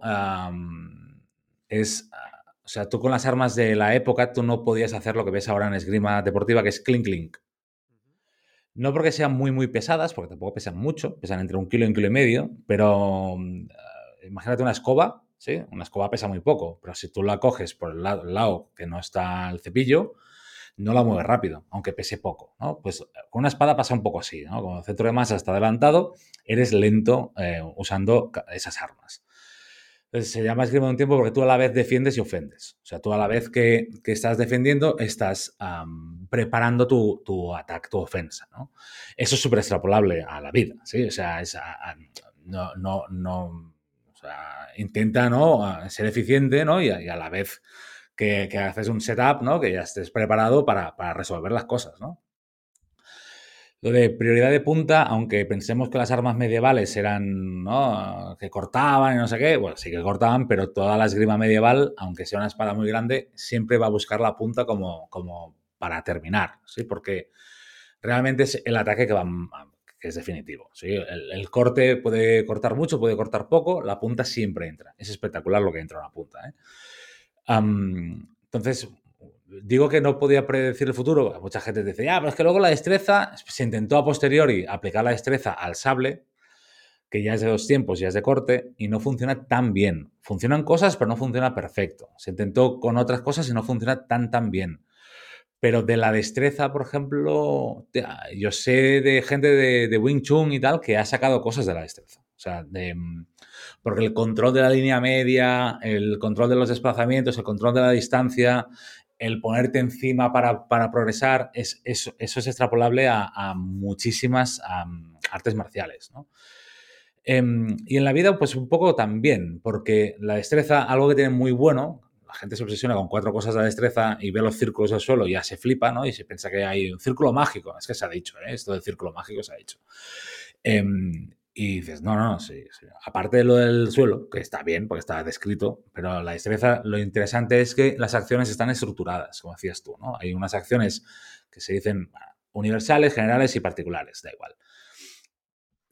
es, o sea, tú con las armas de la época, tú no podías hacer lo que ves ahora en esgrima deportiva, que es clink clink. No porque sean muy, muy pesadas, porque tampoco pesan mucho, pesan entre un kilo y un kilo y medio, pero imagínate una escoba ¿sí? Una escoba pesa muy poco, pero si tú la coges por el lado, que no está el cepillo, no la mueves rápido, aunque pese poco, ¿no? Pues con una espada pasa un poco así, ¿no? Como el centro de masa está adelantado, eres lento eh, usando esas armas. Entonces se llama esgrima de un tiempo porque tú a la vez defiendes y ofendes. O sea, tú a la vez que, estás defendiendo, estás preparando tu, tu ataque, tu ofensa, ¿no? Eso es súper extrapolable a la vida, ¿sí? O sea, no, no, no intenta ¿no? ser eficiente ¿no? y, a, la vez que, haces un setup, ¿no? que ya estés preparado para, resolver las cosas. ¿no? Lo de prioridad de punta, aunque pensemos que las armas medievales eran, ¿no? Que cortaban y no sé qué, bueno, sí que cortaban, pero toda la esgrima medieval, aunque sea una espada muy grande, siempre va a buscar la punta como, como para terminar, ¿sí? Porque realmente es el ataque que va, es definitivo. ¿sí? El, corte puede cortar mucho, puede cortar poco, la punta siempre entra. Es espectacular lo que entra una punta. ¿eh? entonces, digo que no podía predecir el futuro. Mucha gente dice, ya, pero es que luego la destreza, se intentó a posteriori aplicar la destreza al sable, que ya es de dos tiempos, ya es de corte, y no funciona tan bien. Funcionan cosas, pero no funciona perfecto. Se intentó con otras cosas y no funciona tan, tan bien. Pero de la destreza, por ejemplo, yo sé de gente de, Wing Chun y tal que ha sacado cosas de la destreza. O sea, mm, porque el control de la línea media, el control de los desplazamientos, el control de la distancia, el ponerte encima para, progresar, es, eso, es extrapolable a, muchísimas artes marciales. ¿no? Em, y en la vida, pues un poco también, porque la destreza, algo que tiene muy bueno, gente se obsesiona con cuatro cosas de destreza y ve los círculos al suelo y ya se flipa, ¿no? Y se piensa que hay un círculo mágico. Es que se ha dicho, ¿eh? Esto del círculo mágico se ha dicho. Em, y dices, no, no, sí, Aparte de lo del suelo, que está bien porque está descrito, pero la destreza, lo interesante es que las acciones están estructuradas, como decías tú, ¿no? Hay unas acciones que se dicen universales, generales y particulares, da igual.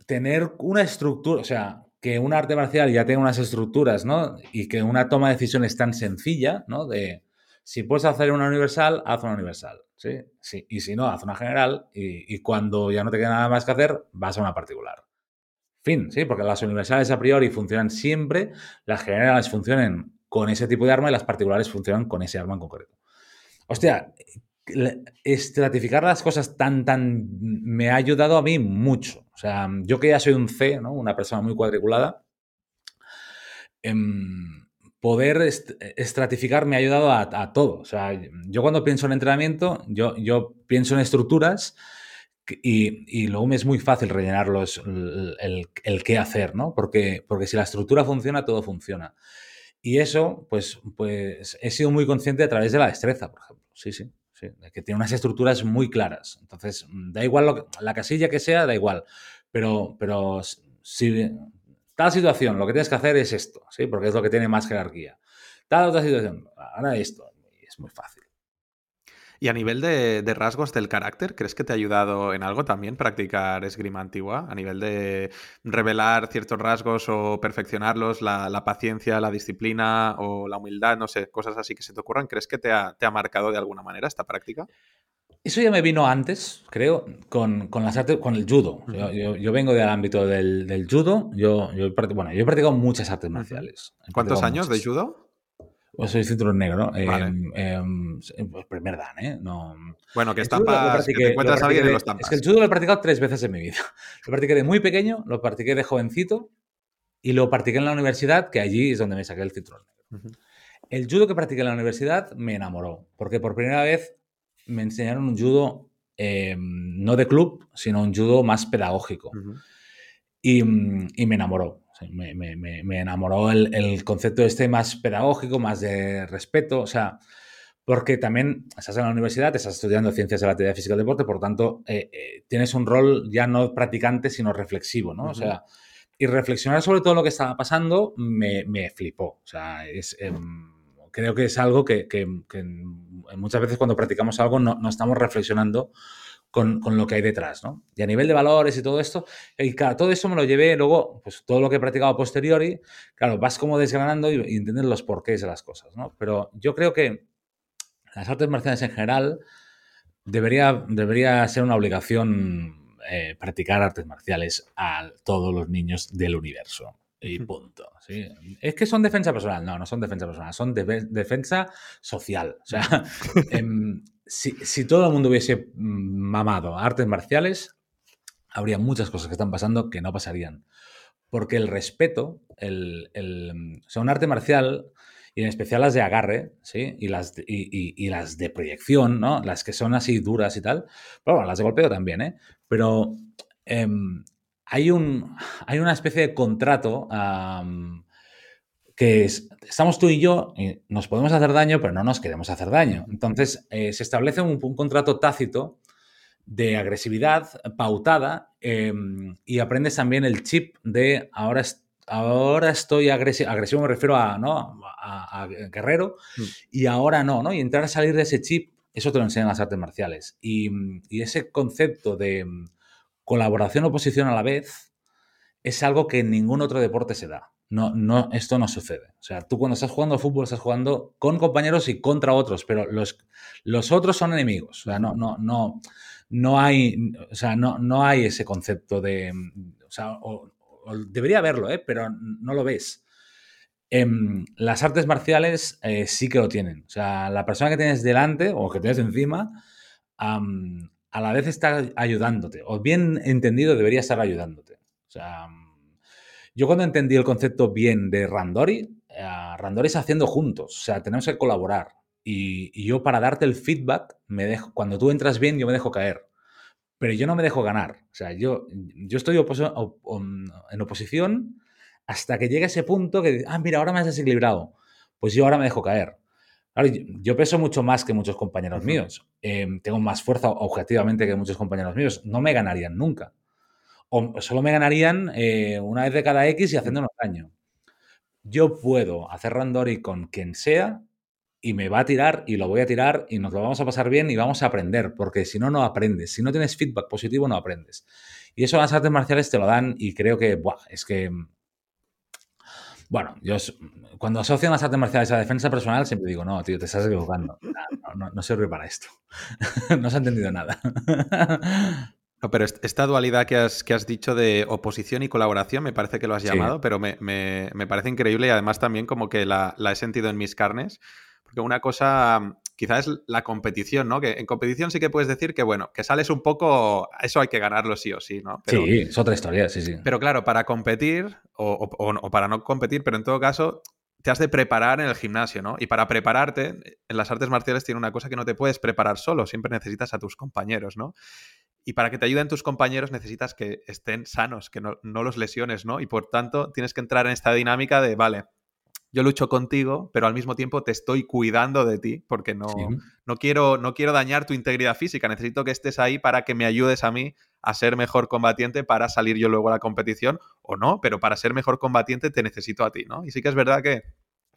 Tener una estructura, o sea, que un arte marcial ya tenga unas estructuras, ¿no? Y que una toma de decisiones tan sencilla, ¿no? De si puedes hacer una universal, haz una universal, ¿sí? sí y si no, haz una general y, cuando ya no te queda nada más que hacer, vas a una particular. Fin, ¿sí? Porque las universales a priori funcionan siempre, las generales funcionan con ese tipo de arma y las particulares funcionan con ese arma en concreto. Hostia, estratificar las cosas tan, tan, me ha ayudado a mí mucho. O sea, yo que ya soy un C, ¿no? Una persona muy cuadriculada, em, poder estratificar me ha ayudado a, todo. O sea, yo cuando pienso en entrenamiento, yo, yo pienso en estructuras y, luego me es muy fácil rellenar el, el, qué hacer, ¿no? Porque, porque si la estructura funciona, todo funciona. Y eso, pues, pues he sido muy consciente a través de la destreza, por ejemplo. Sí, sí que tiene unas estructuras muy claras. Entonces, da igual la casilla que sea, da igual. Pero, pero si tal situación, lo que tienes que hacer es esto, ¿sí? Porque es lo que tiene más jerarquía. Tal otra situación, ahora esto. es muy fácil. Y a nivel de, rasgos del carácter, ¿crees que te ha ayudado en algo también practicar esgrima antigua? A nivel de revelar ciertos rasgos o perfeccionarlos, la, paciencia, la disciplina o la humildad, no sé, cosas así que se te ocurran, ¿crees que te ha, marcado de alguna manera esta práctica? Eso ya me vino antes, creo, con, las artes, con el judo. Yo, vengo del ámbito del, judo. Yo, bueno, yo he practicado muchas artes marciales. ¿Cuántos años de judo? O soy cinturón negro, ¿no? Em, em, pues primer dan, ¿eh? No. Bueno, que estampas, que te encuentras a alguien y lo estampas. Es que el judo lo he practicado tres veces en mi vida. Lo practiqué de muy pequeño, lo practiqué de jovencito y lo practiqué en la universidad, que allí es donde me saqué el cinturón negro. El judo que practiqué en la universidad me enamoró, porque por primera vez me enseñaron un judo em, no de club, sino un judo más pedagógico. y, y me enamoró me, enamoró el, concepto este más pedagógico, más de respeto, o sea, porque también estás en la universidad, estás estudiando ciencias de la actividad física y deporte, por tanto, eh, eh, tienes un rol ya no practicante, sino reflexivo, ¿no? O sea, y reflexionar sobre todo lo que estaba pasando me, flipó, o sea, es... Em, creo que es algo que, muchas veces cuando practicamos algo no, no estamos reflexionando con, lo que hay detrás, ¿no? Y a nivel de valores y todo esto, y claro, todo eso me lo llevé luego, pues todo lo que he practicado posteriori, claro, vas como desgranando y, y entiendes los porqués de las cosas, ¿no? Pero yo creo que las artes marciales en general debería, debería ser una obligación eh, practicar artes marciales a todos los niños del universo. Y punto. ¿sí? Es que son defensa personal. No, no son defensa personal, son defensa social. O sea, si, todo el mundo hubiese mamado artes marciales, habría muchas cosas que están pasando que no pasarían. Porque el respeto, el, o sea, un arte marcial, y en especial las de agarre, ¿sí? Y las de, y, las de proyección, ¿no? Las que son así duras y tal. Pero bueno, las de golpeo también, ¿eh? Pero em, hay, un, hay una especie de contrato que estamos tú y yo, nos podemos hacer daño, pero no nos queremos hacer daño. Entonces, eh, se establece un, contrato tácito de agresividad pautada em, y aprendes también el chip de ahora, ahora estoy agresivo, agresivo me refiero a, ¿no? a, guerrero, mm. y ahora no, ¿no? Y entrar a salir de ese chip, eso te lo enseñan las artes marciales. Y, y ese concepto de colaboración oposición a la vez es algo que en ningún otro deporte se da. No, no, esto no sucede. O sea, tú cuando estás jugando fútbol estás jugando con compañeros y contra otros, pero los, los otros son enemigos. O sea, no, no, no, no hay, o sea, no, no hay ese concepto de, o sea, debería haberlo, ¿eh? pero no lo ves. En las artes marciales eh, sí que lo tienen. O sea, la persona que tienes delante o que tienes encima, a la vez está ayudándote. O bien entendido, debería estar ayudándote. O sea, yo cuando entendí el concepto bien de Randori, eh, Randori es haciendo juntos, o sea, tenemos que colaborar. Y, yo para darte el feedback, me dejo, cuando tú entras bien, yo me dejo caer. Pero yo no me dejo ganar. O sea, yo, yo estoy en oposición hasta que llegue ese punto que, ah, mira, ahora me has desequilibrado. Pues yo ahora me dejo caer. yo, peso mucho más que muchos compañeros míos. Em, tengo más fuerza objetivamente que muchos compañeros míos. No me ganarían nunca o solo me ganarían eh, una vez de cada X y haciéndonos daño. Yo puedo hacer randori con quien sea y me va a tirar y lo voy a tirar y nos lo vamos a pasar bien y vamos a aprender, porque si no, no aprendes. Si no tienes feedback positivo, no aprendes. Y eso las artes marciales te lo dan y creo que, es que... Bueno, yo cuando asocian las artes marciales a defensa personal siempre digo, no, tío, te estás equivocando. No, no, no sirve para esto. no se ha entendido nada. Pero esta dualidad que has, que has dicho de oposición y colaboración, me parece que lo has llamado, pero me, parece increíble y además también como que la, he sentido en mis carnes. Porque una cosa quizás es la competición, ¿no? Que en competición sí que puedes decir que, bueno, que sales un poco, eso hay que ganarlo sí o sí, ¿no? sí, es otra historia, sí, sí. Pero claro, para competir o, o, para no competir, pero en todo caso, te has de preparar en el gimnasio, ¿no? Y para prepararte, en las artes marciales tiene una cosa que no te puedes preparar solo, siempre necesitas a tus compañeros, ¿no? Y para que te ayuden tus compañeros necesitas que estén sanos, que no, los lesiones, ¿no? Y por tanto tienes que entrar en esta dinámica de, vale, yo lucho contigo, pero al mismo tiempo te estoy cuidando de ti, porque no, no, quiero, no quiero dañar tu integridad física, necesito que estés ahí para que me ayudes a mí a ser mejor combatiente para salir yo luego a la competición, o no, pero para ser mejor combatiente te necesito a ti, ¿no? Y sí que es verdad que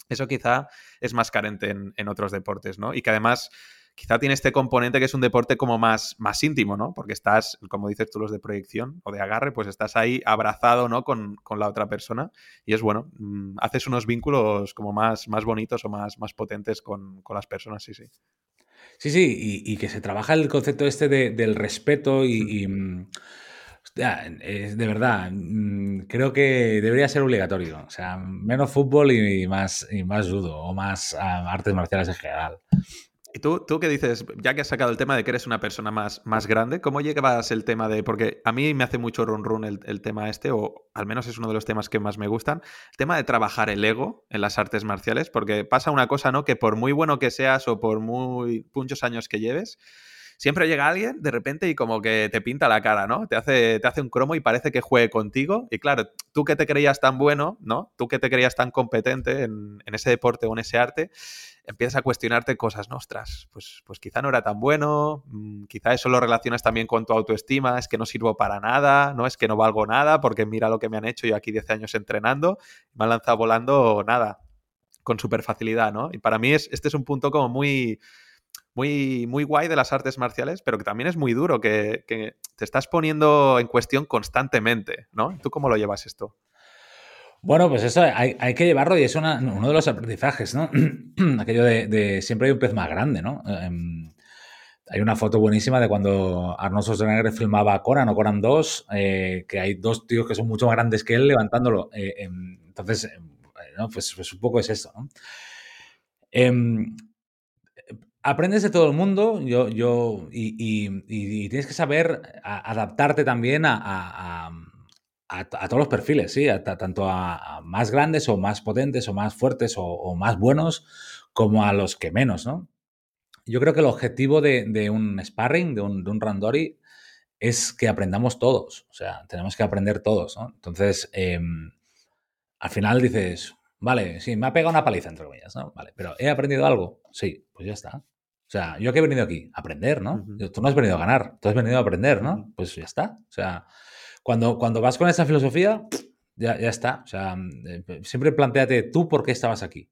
eso quizá es más carente en, en otros deportes, ¿no? Y que además quizá tiene este componente que es un deporte como más, más íntimo, ¿no? Porque estás, como dices tú, los de proyección o de agarre, pues estás ahí abrazado, ¿no? Con, la otra persona y es bueno, mm, haces unos vínculos como más, más bonitos o más, más potentes con, las personas, sí, sí. Sí, sí, y, que se trabaja el concepto este del respeto y, mm, de verdad, mm, creo que debería ser obligatorio. O sea, menos fútbol y más, y más judo o más ah, artes marciales en general. ¿Y tú, tú qué dices, ya que has sacado el tema de que eres una persona más, más grande, ¿cómo llevas el tema de, porque a mí me hace mucho run run el, el, tema este, o al menos es uno de los temas que más me gustan, el tema de trabajar el ego en las artes marciales, porque pasa una cosa, ¿no? Que por muy bueno que seas o por muy muchos años que lleves, siempre llega alguien de repente y como que te pinta la cara, ¿no? Te hace, te hace un cromo y parece que juegue contigo. Y claro, tú que te creías tan bueno, ¿no? Tú que te creías tan competente en, en ese deporte o en ese arte, empiezas a cuestionarte cosas, ¿no? Ostras, pues, pues quizá no era tan bueno, mm, quizá eso lo relacionas también con tu autoestima, es que no sirvo para nada, ¿no? Es que no valgo nada porque mira lo que me han hecho yo aquí 10 años entrenando, me han lanzado volando nada, con súper facilidad, ¿no? Y para mí es, este es un punto como muy, muy, muy guay de las artes marciales, pero que también es muy duro, que, que te estás poniendo en cuestión constantemente, ¿no? ¿Tú cómo lo llevas esto? Bueno, pues eso hay, hay, que llevarlo y es uno de los aprendizajes, ¿no? Aquello de, siempre hay un pez más grande, ¿no? Um, hay una foto buenísima de cuando Arnold Schwarzenegger filmaba Conan o Conan 2, eh, que hay dos tíos que son mucho más grandes que él levantándolo. Eh, eh, entonces, ¿no? pues, pues, un poco es eso, ¿no? Em, aprendes de todo el mundo yo, yo, y, tienes que saber adaptarte también a a, a, todos los perfiles, sí, a, tanto a, más grandes o más potentes o más fuertes o, o, más buenos como a los que menos, ¿no? Yo creo que el objetivo de, de un sparring, de un, de un, randori, es que aprendamos todos, o sea, tenemos que aprender todos, ¿no? Entonces, eh, al final dices, vale, sí, me ha pegado una paliza, entre comillas, ¿no? Vale, pero ¿he aprendido algo? Sí, pues ya está. O sea, yo que he venido aquí, aprender, ¿no? Uh -huh. Tú no has venido a ganar, tú has venido a aprender, ¿no? Pues ya está. O sea, cuando, cuando vas con esa filosofía, ya, ya está. O sea, eh, siempre planteate tú por qué estabas aquí.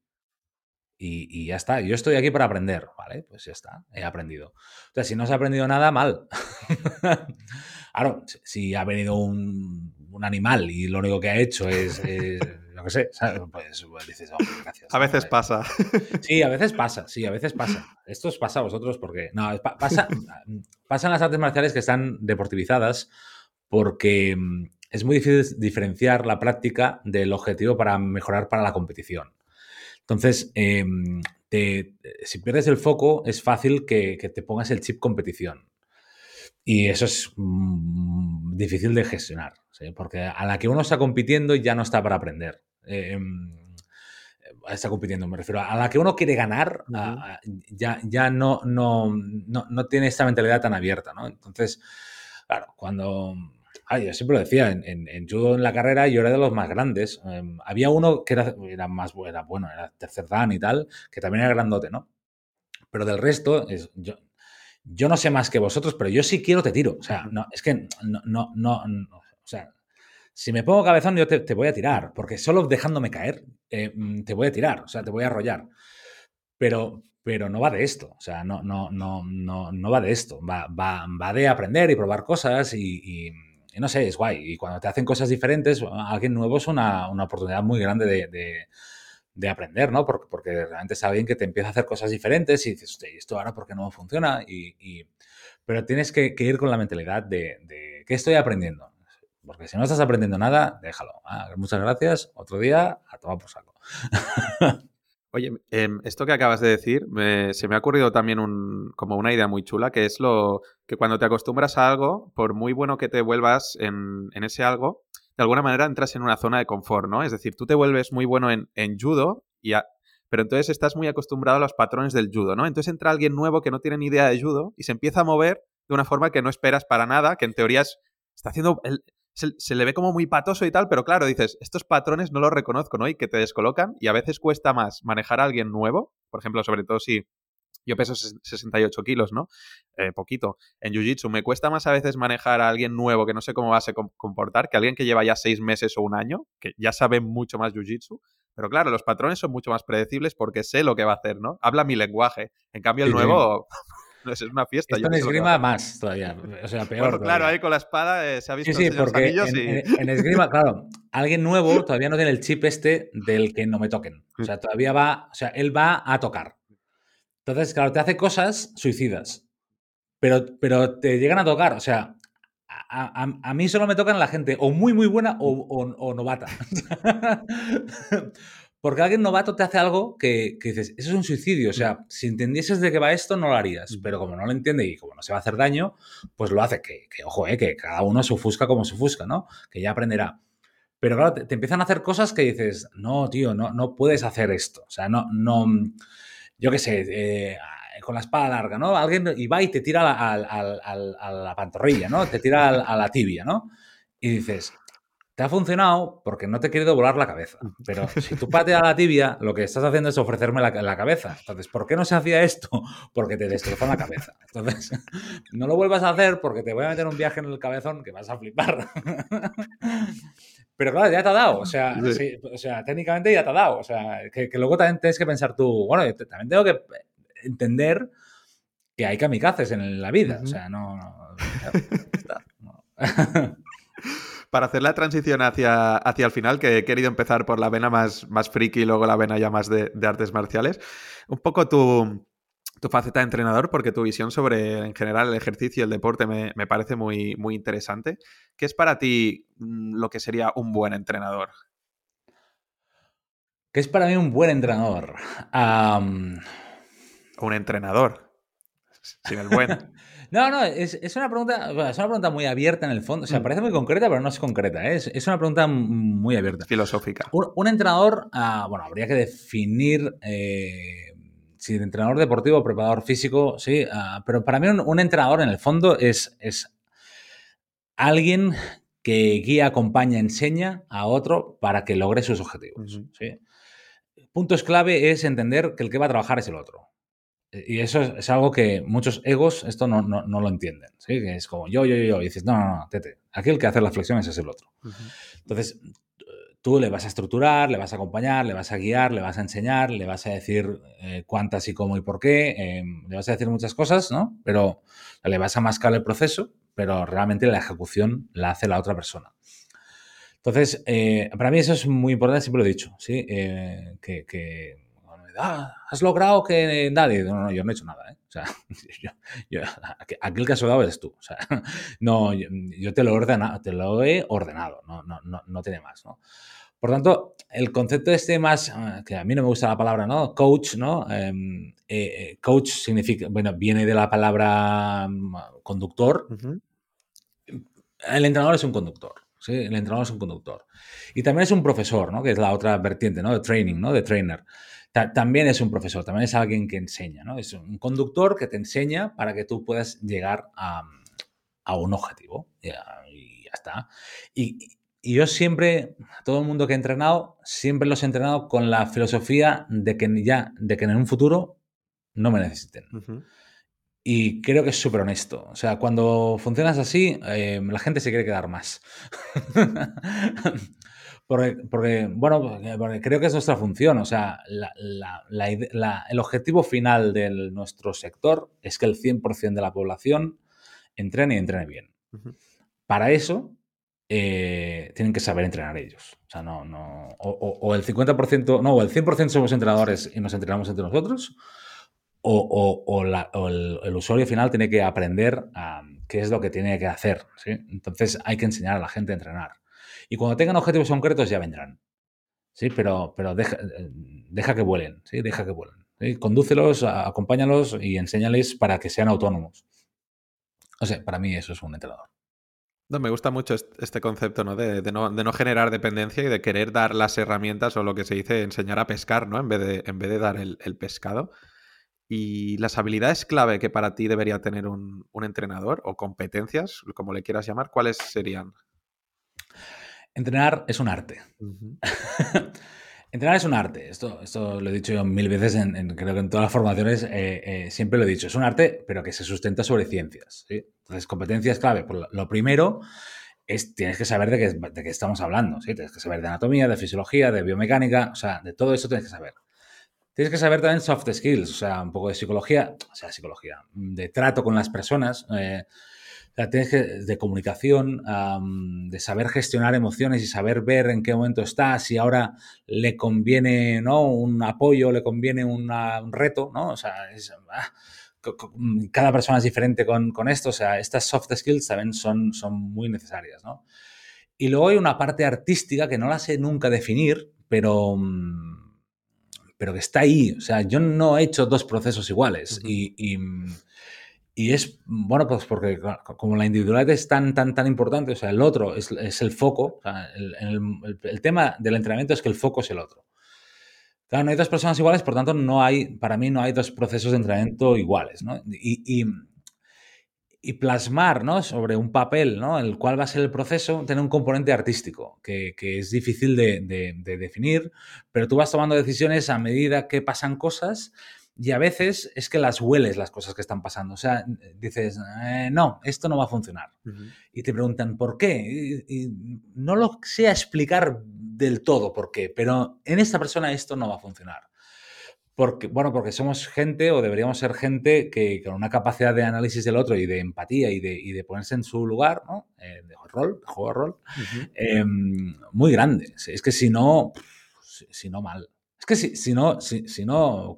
Y, y, ya está. Yo estoy aquí para aprender, ¿vale? Pues ya está, he aprendido. O sea, si no has aprendido nada, mal. claro, si ha venido un, un, animal y lo único que ha hecho es, es lo que sé, ¿sabes? Pues, pues dices, oh, gracias. A veces pasa. Sí, a veces pasa, sí, a veces pasa. Esto os pasa a vosotros porque, no, pasa, pasan las artes marciales que están deportivizadas porque mm, es muy difícil diferenciar la práctica del objetivo para mejorar para la competición. Entonces, eh, te, si pierdes el foco, es fácil que, que, te pongas el chip competición. Y eso es mm, difícil de gestionar, ¿sí? porque a la que uno está compitiendo ya no está para aprender. Eh, está compitiendo, me refiero. A la que uno quiere ganar, uh -huh. a, ya, ya no, no, no, no, tiene esta mentalidad tan abierta. ¿no? Entonces, claro, cuando Ay, yo siempre lo decía, en, en, en, judo en la carrera yo era de los más grandes. Eh, había uno que era, era más era, bueno, era tercer dan y tal, que también era grandote, ¿no? Pero del resto, es, yo, yo no sé más que vosotros, pero yo sí quiero te tiro. O sea, no, es que no, no, no, no o sea, si me pongo cabezón yo te, te, voy a tirar, porque solo dejándome caer eh, te voy a tirar, o sea, te voy a arrollar. Pero, pero no va de esto, o sea, no, no, no, no, no va de esto, va, va, va de aprender y probar cosas y, y y no sé, es guay. Y cuando te hacen cosas diferentes, alguien nuevo es una, una oportunidad muy grande de, de, de, aprender, ¿no? Porque, porque realmente es alguien que te empieza a hacer cosas diferentes y dices, hostia, ¿y esto ahora por qué no funciona? Y. Pero tienes que, que, ir con la mentalidad de, de, ¿qué estoy aprendiendo? Porque si no estás aprendiendo nada, déjalo. Ah, muchas gracias. Otro día, a tomar por saco. Oye, eh, esto que acabas de decir, me, se me ha ocurrido también un, como una idea muy chula, que es lo que cuando te acostumbras a algo, por muy bueno que te vuelvas en, ese algo, de alguna manera entras en una zona de confort, ¿no? Es decir, tú te vuelves muy bueno en, judo, y pero entonces estás muy acostumbrado a los patrones del judo, ¿no? Entonces entra alguien nuevo que no tiene ni idea de judo y se empieza a mover de una forma que no esperas para nada, que en teoría es, está haciendo se, se, le ve como muy patoso y tal, pero claro, dices, estos patrones no los reconozco, ¿no? Y que te descolocan y a veces cuesta más manejar a alguien nuevo, por ejemplo, sobre todo si yo peso 68 kilos, ¿no? Eh, poquito. En Jiu-Jitsu me cuesta más a veces manejar a alguien nuevo que no sé cómo va a se comportar que alguien que lleva ya seis meses o un año, que ya sabe mucho más Jiu-Jitsu. Pero claro, los patrones son mucho más predecibles porque sé lo que va a hacer, ¿no? Habla mi lenguaje. En cambio, el sí, nuevo... Sí. No, es una fiesta. Esto en esgrima más todavía, o sea, peor. Bueno, claro, ahí con la espada eh, se ha visto sí, sí, porque en, y... en, en, esgrima, claro, alguien nuevo todavía no tiene el chip este del que no me toquen. O sea, todavía va, o sea, él va a tocar. Entonces, claro, te hace cosas suicidas, pero, pero te llegan a tocar. O sea, a, mí solo me tocan la gente o muy, muy buena o, novata. Porque alguien novato te hace algo que, dices, eso es un suicidio. O sea, si entendieses de qué va esto, no lo harías. Pero como no lo entiende y como no se va a hacer daño, pues lo hace. Que, ojo, eh, que cada uno se ofusca como se ofusca, ¿no? Que ya aprenderá. Pero claro, te, empiezan a hacer cosas que dices, no, tío, no, no puedes hacer esto. O sea, no, no, yo qué sé, eh, con la espada larga, ¿no? Alguien y va y te tira a la, pantorrilla, ¿no? Te tira a la tibia, ¿no? Y dices, te ha funcionado porque no te he querido volar la cabeza. Pero si tú pateas la tibia, lo que estás haciendo es ofrecerme la, cabeza. Entonces, ¿por qué no se hacía esto? Porque te destrozan la cabeza. Entonces, no lo vuelvas a hacer porque te voy a meter un viaje en el cabezón que vas a flipar. Pero claro, ya te ha dado. O sea, o sea técnicamente ya te ha dado. O sea, que, luego también tienes que pensar tú, bueno, también tengo que entender que hay kamikazes en la vida. O sea, no. Para hacer la transición hacia, hacia el final, que he querido empezar por la vena más, más friki y luego la vena ya más de, artes marciales, un poco tu, tu, faceta de entrenador, porque tu visión sobre, en general, el ejercicio y el deporte me, parece muy, muy interesante. ¿Qué es para ti mm, lo que sería un buen entrenador? ¿Qué es para mí un buen entrenador? un entrenador. Sin el buen. no, no, es, una pregunta, es una pregunta muy abierta en el fondo. O sea, mm. parece muy concreta, pero no es concreta. ¿eh? Es, una pregunta muy abierta. Filosófica. Un, entrenador, ah, bueno, habría que definir eh, si entrenador deportivo o preparador físico, sí. Ah, pero para mí un, entrenador en el fondo es, es alguien que guía, acompaña, enseña a otro para que logre sus objetivos. Puntos clave es entender que el que va a trabajar es el otro. Y eso es, algo que muchos egos esto no, lo entienden. ¿sí? Que es como yo, yo, yo, Y dices, no, no, no, tete. Aquí el que hace las flexiones es el otro. Entonces, tú le vas a estructurar, le vas a acompañar, le vas a guiar, le vas a enseñar, le vas a decir eh, cuántas y cómo y por qué, em, le vas a decir muchas cosas, ¿no? Pero le vas a mascar el proceso, pero realmente la ejecución la hace la otra persona. Entonces, eh, para mí eso es muy importante, siempre lo he dicho, ¿sí? Eh, que ah, has logrado que nadie. No, no, yo no he hecho nada, ¿eh? O sea, yo, aquí el que has dado eres tú. O sea, no, yo, te, lo he ordenado, te lo he ordenado, no, no, no, no tiene más, ¿no? Por tanto, el concepto este más, ah, que a mí no me gusta la palabra, ¿no? Coach, ¿no? Em, eh, eh, coach significa, bueno, viene de la palabra mm, conductor. El entrenador es un conductor, ¿sí? El entrenador es un conductor. Y también es un profesor, ¿no? Que es la otra vertiente, ¿no? De training, ¿no? De trainer también es un profesor, también es alguien que enseña, ¿no? Es un conductor que te enseña para que tú puedas llegar a, un objetivo y ya, está. Y, yo siempre, todo el mundo que he entrenado, siempre los he entrenado con la filosofía de que ya, de que en un futuro no me necesiten. Y creo que es súper honesto. O sea, cuando funcionas así, eh, la gente se quiere quedar más. Porque, bueno, creo que es nuestra función. O sea, el objetivo final de nuestro sector es que el 100% de la población entrene y entrene bien. Para eso, eh, tienen que saber entrenar ellos. O sea, no, no, o, el 50%, no, o el 100% somos entrenadores y nos entrenamos entre nosotros, o, el, usuario final tiene que aprender qué es lo que tiene que hacer. Entonces hay que enseñar a la gente a entrenar. Y cuando tengan objetivos concretos ya vendrán. Sí, pero, pero deja, deja que vuelen, ¿sí? Deja que vuelen. Condúcelos, acompáñalos y enséñales para que sean autónomos. O sea, para mí eso es un entrenador. No, me gusta mucho este concepto, ¿no? De, no, generar dependencia y de querer dar las herramientas o lo que se dice enseñar a pescar, ¿no? En vez de, en vez de dar el, pescado. Y las habilidades clave que para ti debería tener un, un entrenador o competencias, como le quieras llamar, ¿cuáles serían? Entrenar es un arte. Entrenar es un arte. Esto, esto lo he dicho yo mil veces, en, creo que en todas las formaciones eh, eh, siempre lo he dicho. Es un arte, pero que se sustenta sobre ciencias. Entonces, competencias clave. Por lo, primero es tienes que saber de qué, de qué estamos hablando. ¿sí? Tienes que saber de anatomía, de fisiología, de biomecánica. O sea, de todo eso tienes que saber. Tienes que saber también soft skills, o sea, un poco de psicología, o sea, psicología, de trato con las personas. Eh, tienes que, de comunicación, de saber gestionar emociones y saber ver en qué momento está, si ahora le conviene ¿no? un apoyo, le conviene un reto, ¿no? O sea, es, ah, cada persona es diferente con, esto, o sea, estas soft skills también son, son muy necesarias, ¿no? Y luego hay una parte artística que no la sé nunca definir, pero, mm, pero que está ahí. O sea, yo no he hecho dos procesos iguales y, y, es, bueno, pues porque como la individualidad es tan, tan, tan importante, o sea, el otro es, es el foco, o sea, el, el, el, tema del entrenamiento es que el foco es el otro. Claro, no hay dos personas iguales, por tanto, no hay, para mí no hay dos procesos de entrenamiento iguales, ¿no? Y, y, y plasmar ¿no? sobre un papel ¿no? el cual va a ser el proceso, tiene un componente artístico que, que es difícil de, de, de, definir, pero tú vas tomando decisiones a medida que pasan cosas y a veces es que las hueles las cosas que están pasando. O sea, dices, eh, no, esto no va a funcionar. Y te preguntan, ¿por qué? Y, no lo sé explicar del todo por qué, pero en esta persona esto no va a funcionar. Porque, bueno, porque somos gente o deberíamos ser gente que con una capacidad de análisis del otro y de empatía y de, y de ponerse en su lugar, ¿no? Eh, de rol, de juego de rol, eh, muy grande. Es que si no, si, no mal. Es que si, si no, si, si no,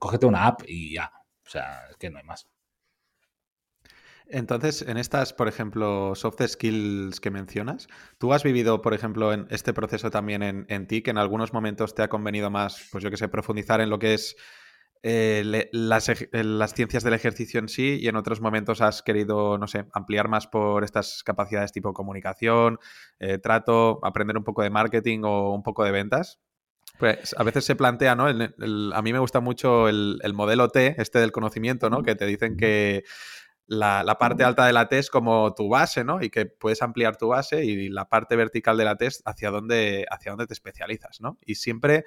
cógete una app y ya. O sea, es que no hay más. Entonces, en estas, por ejemplo, soft skills que mencionas, ¿tú has vivido, por ejemplo, en este proceso también en, ti, que en algunos momentos te ha convenido más, pues yo que sé, profundizar en lo que es eh, las, las, ciencias del ejercicio en sí y en otros momentos has querido, no sé, ampliar más por estas capacidades tipo comunicación, eh, trato, aprender un poco de marketing o un poco de ventas? Pues a veces se plantea, ¿no? a mí me gusta mucho el, el modelo T, este del conocimiento, ¿no? Que te dicen que la, parte alta de la T es como tu base, ¿no? Y que puedes ampliar tu base y la parte vertical de la T es hacia dónde, hacia dónde te especializas, ¿no? Y siempre,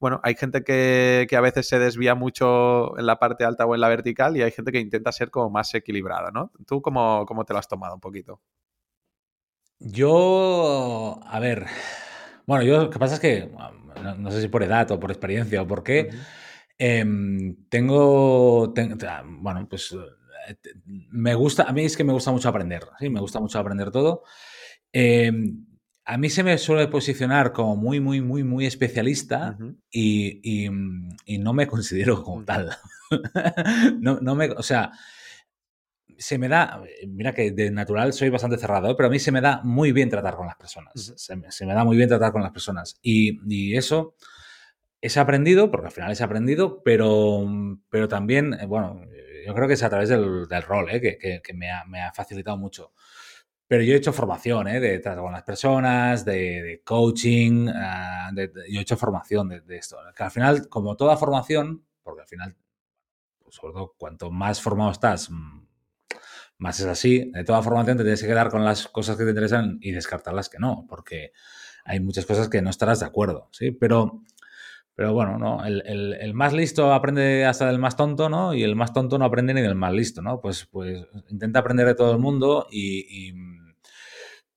bueno, hay gente que, a veces se desvía mucho en la parte alta o en la vertical y hay gente que intenta ser como más equilibrada, ¿no? ¿Tú cómo, cómo te lo has tomado un poquito? Yo, a ver, bueno, yo lo que pasa es que, no, sé si por edad o por experiencia o por qué, em, tengo, tengo, bueno, pues me gusta, a mí es que me gusta mucho aprender, ¿sí? me gusta mucho aprender todo. Em, a mí se me suele posicionar como muy, muy, muy, muy especialista y, no me considero como tal. no, no, me, o sea, se me da, mira que de natural soy bastante cerrado, ¿eh? pero a mí se me da muy bien tratar con las personas. se, me, da muy bien tratar con las personas. Y, y eso es aprendido, porque al final es aprendido, pero, pero también, eh, bueno, yo creo que es a través del, rol, ¿eh? que, me, ha, facilitado mucho. Pero yo he hecho formación ¿eh? de trato con las personas, de, coaching, ah, yo he hecho formación de, esto. Que al final, como toda formación, porque al final, pues, sobre todo cuanto más formado estás, mm, más es así, de toda formación te tienes que quedar con las cosas que te interesan y descartar las que no, porque hay muchas cosas que no estarás de acuerdo, ¿sí? Pero pero bueno, ¿no? El, más listo aprende hasta del más tonto, ¿no? Y el más tonto no aprende ni del más listo, ¿no? Pues, pues intenta aprender de todo el mundo y,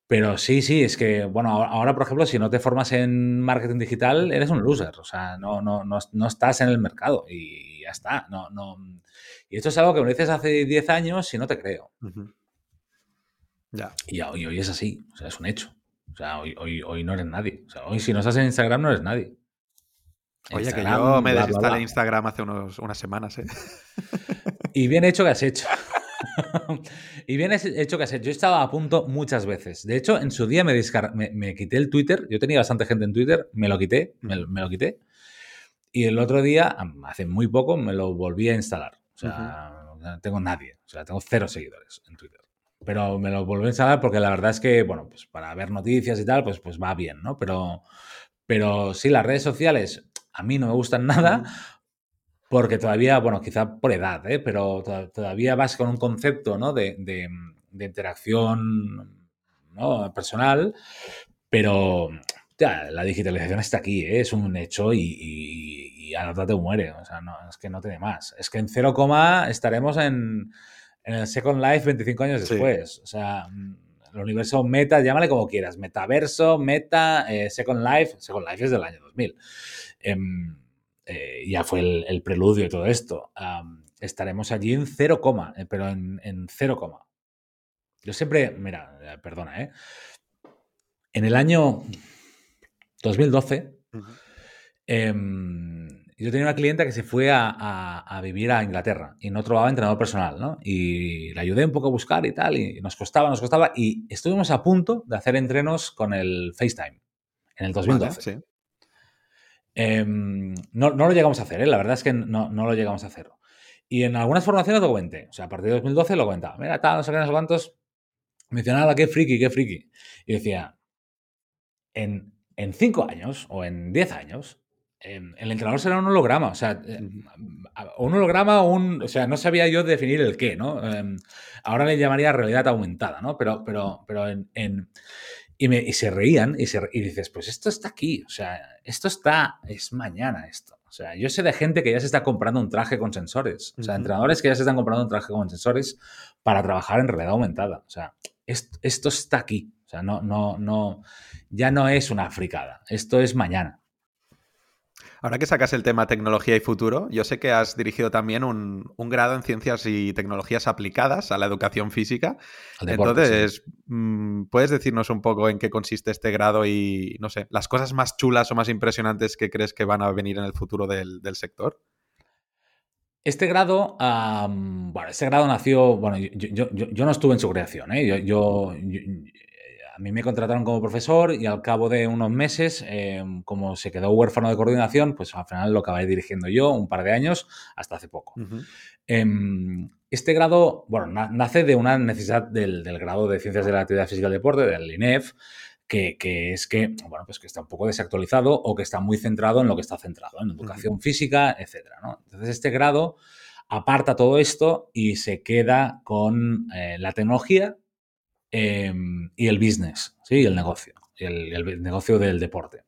Pero sí, sí, es que, bueno, ahora, por ejemplo, si no te formas en marketing digital, eres un loser. O sea, no, no, no, estás en el mercado y ya está. No, no... Y esto es algo que me dices hace 10 años y no te creo. Ya. Y hoy, es así. O sea, es un hecho. O sea, hoy, hoy, hoy no eres nadie. O sea, hoy si no estás en Instagram no eres nadie. Oye, que yo me desinstalé Instagram hace unos, unas semanas, ¿eh? Y bien hecho que has hecho. y bien hecho que has hecho. Yo estaba a punto muchas veces. De hecho, en su día me, me, quité el Twitter. Yo tenía bastante gente en Twitter. Me lo quité. Me, lo quité. Y el otro día, hace muy poco, me lo volví a instalar. O sea, no tengo nadie. O sea, tengo cero seguidores en Twitter. Pero me lo volví a instalar porque la verdad es que, bueno, pues para ver noticias y tal, pues, pues va bien, ¿no? Pero, pero sí, las redes sociales a mí no me gustan nada porque todavía, bueno, quizá por edad, ¿eh? pero todavía vas con un concepto ¿no? de, interacción ¿no? personal, pero la digitalización está aquí, ¿eh? es un hecho y, y, a la te muere, o sea, no, es que no tiene más. Es que en 0, estaremos en, el Second Life 25 años después, o sea el universo meta, llámale como quieras, metaverso, meta, eh, Second Life, Second Life es del año 2000. Em, eh, ya fue el, preludio de todo esto. estaremos allí en 0, eh, pero en, en 0, Yo siempre, mira, perdona, ¿eh? En el año 2012, em, yo tenía una clienta que se fue a, vivir a Inglaterra y no trovaba entrenador personal, ¿no? Y la ayudé un poco a buscar y tal, y nos costaba, nos costaba, y estuvimos a punto de hacer entrenos con el FaceTime en el 2012. Em, no, lo llegamos a hacer, ¿eh? la verdad es que no, lo llegamos a hacer. Y en algunas formaciones lo comenté, o sea, a partir de 2012 lo comentaba. Mira, tal, no sé qué, no sé cuántos. Mencionaba, qué friki, qué friki. Y decía, en, en cinco años o en diez años, el entrenador será un holograma. O sea, eh, un holograma o un. O sea, no sabía yo definir el qué, ¿no? Em, ahora le llamaría realidad aumentada, ¿no? Pero, pero, pero en, y, me, y, se reían y, se, y dices, pues esto está aquí, o sea, esto está, es mañana esto. O sea, yo sé de gente que ya se está comprando un traje con sensores, o sea, entrenadores que ya se están comprando un traje con sensores para trabajar en realidad aumentada. O sea, esto, esto está aquí, o sea, no, no, no, ya no es una fricada, esto es mañana. Ahora que sacas el tema tecnología y futuro, yo sé que has dirigido también un, grado en ciencias y tecnologías aplicadas a la educación física. Entonces, mm, ¿puedes decirnos un poco en qué consiste este grado y, no sé, las cosas más chulas o más impresionantes que crees que van a venir en el futuro del, sector? Este grado, bueno, este grado nació, bueno, yo, no estuve en su creación, ¿eh? yo, a mí me contrataron como profesor y al cabo de unos meses, em, como se quedó huérfano de coordinación, pues al final lo acabé dirigiendo yo un par de años hasta hace poco. Em, este grado, bueno, nace de una necesidad del, grado de Ciencias de la Actividad Física y el Deporte, del INEF, que, es que, bueno, pues que está un poco desactualizado o que está muy centrado en lo que está centrado, en educación física, etc. Entonces, este grado aparta todo esto y se queda con eh, la tecnología Em, y el business, ¿sí? el negocio, el, negocio del deporte.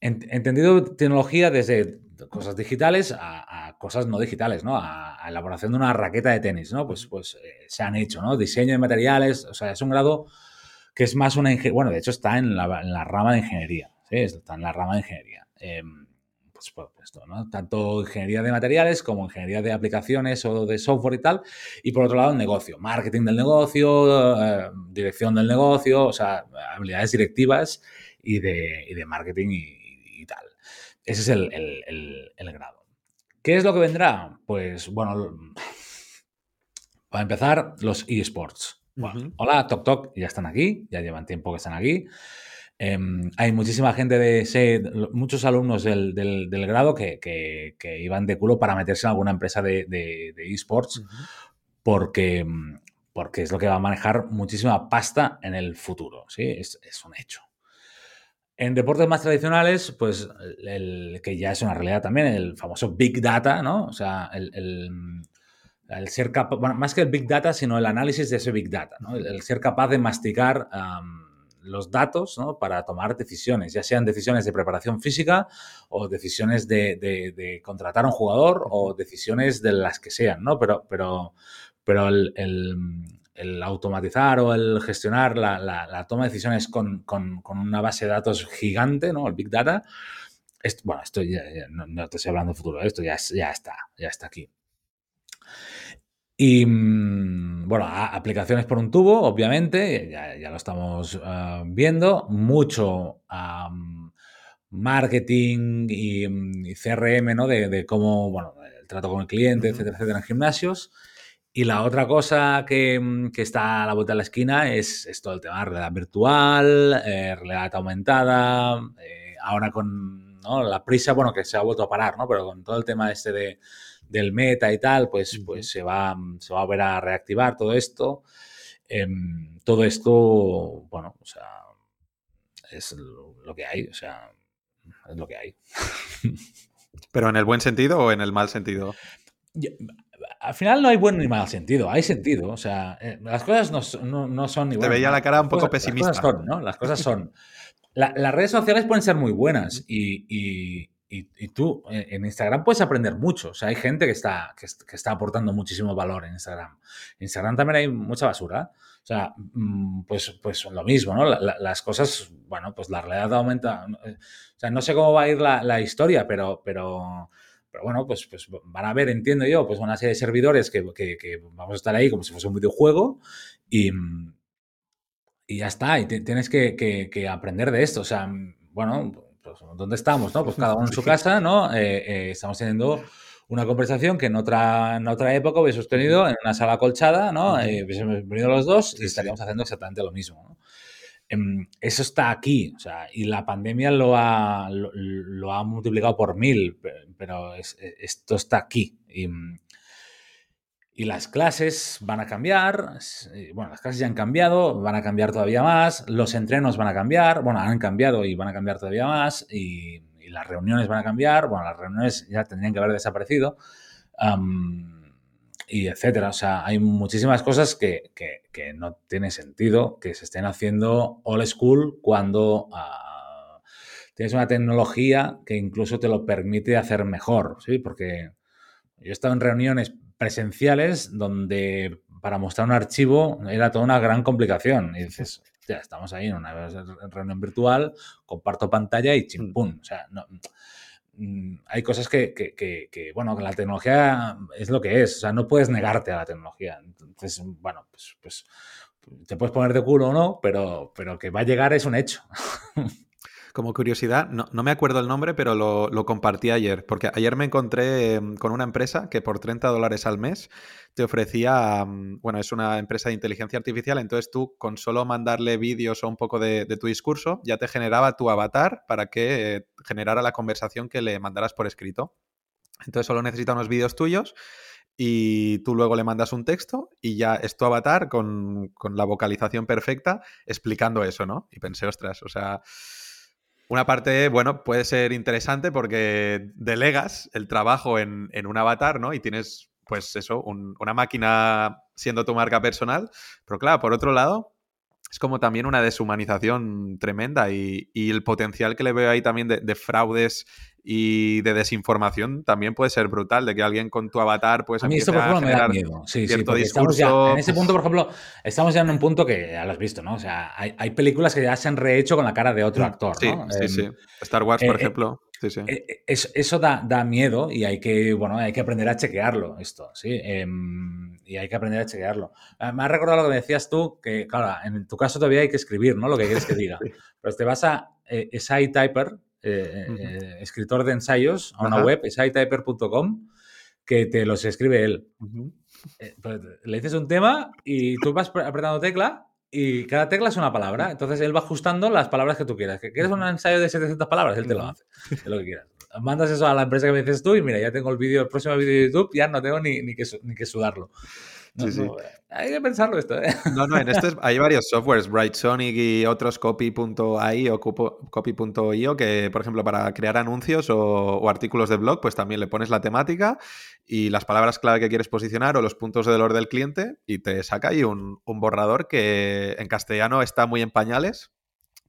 Entendido tecnología desde cosas digitales a, cosas no digitales, ¿no? A, elaboración de una raqueta de tenis, ¿no? Pues, pues eh, se han hecho, ¿no? Diseño de materiales, o sea, es un grado que es más una bueno, de hecho está en la, rama de ingeniería, ¿sí? Está en la rama de ingeniería. Em, pues, pues, pues ¿no? Tanto ingeniería de materiales como ingeniería de aplicaciones o de software y tal. Y por otro lado, el negocio, marketing del negocio, eh, dirección del negocio, o sea, habilidades directivas y de, marketing y, tal. Ese es el, grado. ¿Qué es lo que vendrá? Pues bueno, para empezar, los eSports. Hola, Tok Tok, ya están aquí, ya llevan tiempo que están aquí. Em, hay muchísima gente de sé, muchos alumnos del, grado que, iban de culo para meterse en alguna empresa de, esports porque, porque es lo que va a manejar muchísima pasta en el futuro. ¿sí? Es, un hecho. En deportes más tradicionales, pues el, que ya es una realidad también, el famoso Big Data, ¿no? O sea, el, ser capaz, bueno, más que el Big Data, sino el análisis de ese Big Data, ¿no? El, ser capaz de masticar los datos para tomar decisiones, ya sean decisiones de preparación física o decisiones de, contratar a un jugador o decisiones de las que sean, ¿no? Pero, pero, pero el, automatizar o el gestionar la, toma de decisiones con, una base de datos gigante, ¿no? El Big Data, bueno, esto ya, no, te estoy hablando de futuro, esto ya, ya está, ya está aquí. Y mm, bueno, aplicaciones por un tubo, obviamente, ya, lo estamos ah, viendo. Mucho marketing mm, y, CRM, ¿no? De, cómo, bueno, el trato con el cliente, etcétera, etcétera, en gimnasios. Y la otra cosa que, mm, está a la vuelta de la esquina es, todo el tema de realidad virtual, eh, realidad aumentada, eh, ahora con la prisa, bueno, que se ha vuelto a parar, ¿no? Pero con todo el tema este de del meta y tal, pues, pues se, va, se va a ver a reactivar todo esto. Em, todo esto, bueno, o sea, es lo que hay, o sea, es lo que hay. ¿Pero en el buen sentido o en el mal sentido? al final no hay buen ni mal sentido, hay sentido. O sea, eh, las cosas no, son igual. Te veía la cara un poco pesimista. Las cosas son, ¿no? Las cosas son. las redes sociales pueden ser muy buenas y, y, tú en Instagram puedes aprender mucho. O sea, hay gente que está, que, está aportando muchísimo valor en Instagram. En Instagram también hay mucha basura. O sea, mm, pues, pues lo mismo, ¿no? las cosas, bueno, pues la realidad aumenta. Eh, o sea, no sé cómo va a ir la, historia, pero, pero, pero bueno, pues, pues van a haber, entiendo yo, pues una serie de servidores que, vamos a estar ahí como si fuese un videojuego y, y ya está. Y tienes que, que aprender de esto. O sea, bueno, pues, ¿dónde estamos? ¿no? Pues cada uno en su casa, ¿no? Eh, estamos teniendo una conversación que en otra, en otra época hubiese tenido en una sala colchada, ¿no? Eh, hubiésemos venido los dos y estaríamos haciendo exactamente lo mismo, ¿no? Em, eso está aquí, o sea, y la pandemia lo ha, lo, ha multiplicado por mil, pero esto está aquí. Y, y, las clases van a cambiar, bueno, las clases ya han cambiado, van a cambiar todavía más, los entrenos van a cambiar, bueno, han cambiado y van a cambiar todavía más, y las reuniones van a cambiar, bueno, las reuniones ya tendrían que haber desaparecido, y etcétera. O sea, hay muchísimas cosas que, no tiene sentido que se estén haciendo all school cuando ah, tienes una tecnología que incluso te lo permite hacer mejor, ¿sí? Porque yo he estado en reuniones presenciales donde para mostrar un archivo era toda una gran complicación. Y dices, ya estamos ahí en una reunión virtual, comparto pantalla y chimpún. Mm. O sea, mm, hay cosas que, que, bueno, la tecnología es lo que es. O sea, no puedes negarte a la tecnología. Entonces, bueno, pues, pues te puedes poner de culo o no, pero, pero que va a llegar es un hecho. Como curiosidad, no, me acuerdo el nombre, pero lo, compartí ayer, porque ayer me encontré em, con una empresa que por 30 dólares al mes te ofrecía, mm, bueno, es una empresa de inteligencia artificial, entonces tú con solo mandarle vídeos o un poco de, tu discurso, ya te generaba tu avatar para que eh, generara la conversación que le mandaras por escrito. Entonces solo necesita unos vídeos tuyos y tú luego le mandas un texto y ya es tu avatar con, con la vocalización perfecta explicando eso, ¿no? Y pensé, ostras, o sea una parte, bueno, puede ser interesante porque delegas el trabajo en, un avatar, ¿no? Y tienes, pues eso, una máquina siendo tu marca personal. Pero claro, por otro lado, es como también una deshumanización tremenda y, el potencial que le veo ahí también de, fraudes y de desinformación también puede ser brutal, de que alguien con tu avatar pues A mí esto, por ejemplo, me da miedo. Sí, sí, discurso, en ese punto, por ejemplo, estamos ya en un punto que ya lo has visto, ¿no? O sea, hay, películas que ya se han rehecho con la cara de otro mm, actor, ¿no? Sí, sí, em, Star Wars, por eh, eh, ejemplo. Sí, sí. Eh, eso, da, da, miedo y hay que, bueno, hay que aprender a chequearlo, esto, ¿sí? Em, y hay que aprender a chequearlo. Ah, me ha recordado lo que me decías tú, que, claro, en tu caso todavía hay que escribir, ¿no? Lo que quieres que diga. Pero te vas a eh, SciTyper, eh, eh, escritor de ensayos, a una web, scityper.com, que te los escribe él. Pues, le dices un tema y tú vas apretando tecla y cada tecla es una palabra. Entonces él va ajustando las palabras que tú quieras. ¿Que quieres un ensayo de 700 palabras? Él te lo hace. De lo que quieras. Mandas eso a la empresa que me dices tú y mira, ya tengo el vídeo, el próximo vídeo de YouTube, ya no tengo ni, ni, que, ni que sudarlo hay que pensarlo esto, ¿eh? No, no, en este hay varios softwares, Brightsonic y otros copy.ai o copy.io que, por ejemplo, para crear anuncios o, artículos de blog, pues también le pones la temática y las palabras clave que quieres posicionar o los puntos de dolor del cliente y te saca ahí un, un borrador que en castellano está muy en pañales,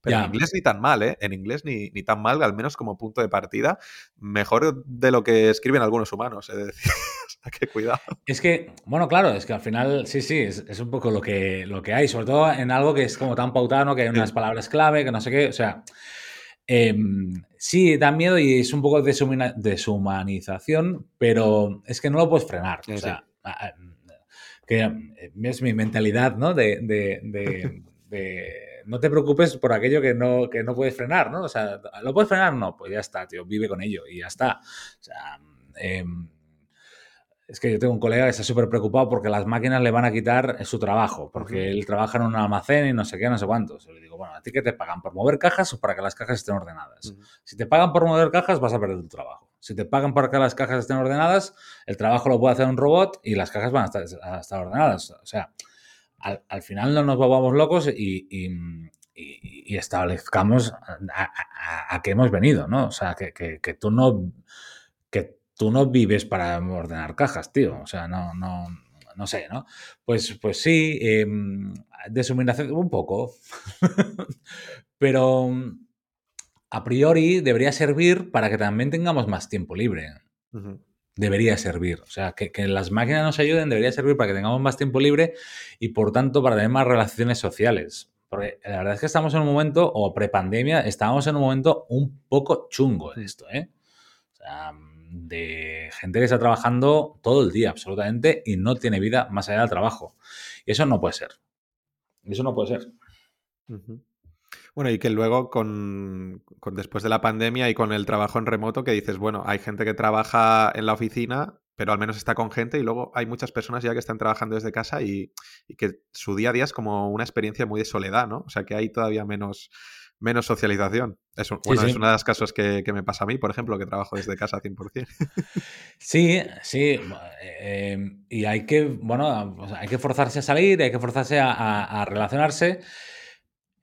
pero en inglés ni tan mal, ¿eh? En inglés ni, ni, tan mal, al menos como punto de partida. Mejor de lo que escriben algunos humanos, es decir. qué cuidado. Es que, bueno, claro, es que al final, sí, sí, es, un poco lo que, lo que hay, sobre todo en algo que es como tan pautado, que hay unas palabras clave, que no sé qué, o sea, em, sí, da miedo y es un poco de deshumanización, pero es que no lo puedes frenar. O sea, que eh, es mi mentalidad, ¿no? De, de, no te preocupes por aquello que no, que no puedes frenar, ¿no? O sea, ¿lo puedes frenar? No, pues ya está, tío, vive con ello y ya está. O sea, eh, es que yo tengo un colega que está súper preocupado porque las máquinas le van a quitar su trabajo, porque él trabaja en un almacén y no sé qué, no sé cuántos. le digo, bueno, ¿a ti qué te pagan? ¿Por mover cajas o para que las cajas estén ordenadas? Si te pagan por mover cajas, vas a perder tu trabajo. Si te pagan para que las cajas estén ordenadas, el trabajo lo puede hacer un robot y las cajas van a estar, ordenadas. O sea, al, final no nos volvamos locos y, establezcamos a, qué hemos venido, ¿no? O sea, que, que tú no tú no vives para ordenar cajas, tío. O sea, no, no, no sé, ¿no? Pues, pues sí, eh, un poco. Pero a priori debería servir para que también tengamos más tiempo libre. Debería servir. O sea, que, que, las máquinas nos ayuden debería servir para que tengamos más tiempo libre y por tanto para tener más relaciones sociales. Porque la verdad es que estamos en un momento, o prepandemia, estábamos en un momento un poco chungo de esto, ¿eh? O sea, de gente que está trabajando todo el día, absolutamente, y no tiene vida más allá del trabajo. Y eso no puede ser. Eso no puede ser. Bueno, y que luego con, después de la pandemia y con el trabajo en remoto que dices, bueno, hay gente que trabaja en la oficina, pero al menos está con gente y luego hay muchas personas ya que están trabajando desde casa y, que su día a día es como una experiencia muy de soledad, ¿no? O sea que hay todavía menos, menos socialización. Es, bueno, es una de las casos que, me pasa a mí, por ejemplo, que trabajo desde casa 100%. Sí, sí. Eh, y hay que, bueno, hay que forzarse a salir, hay que forzarse a, relacionarse.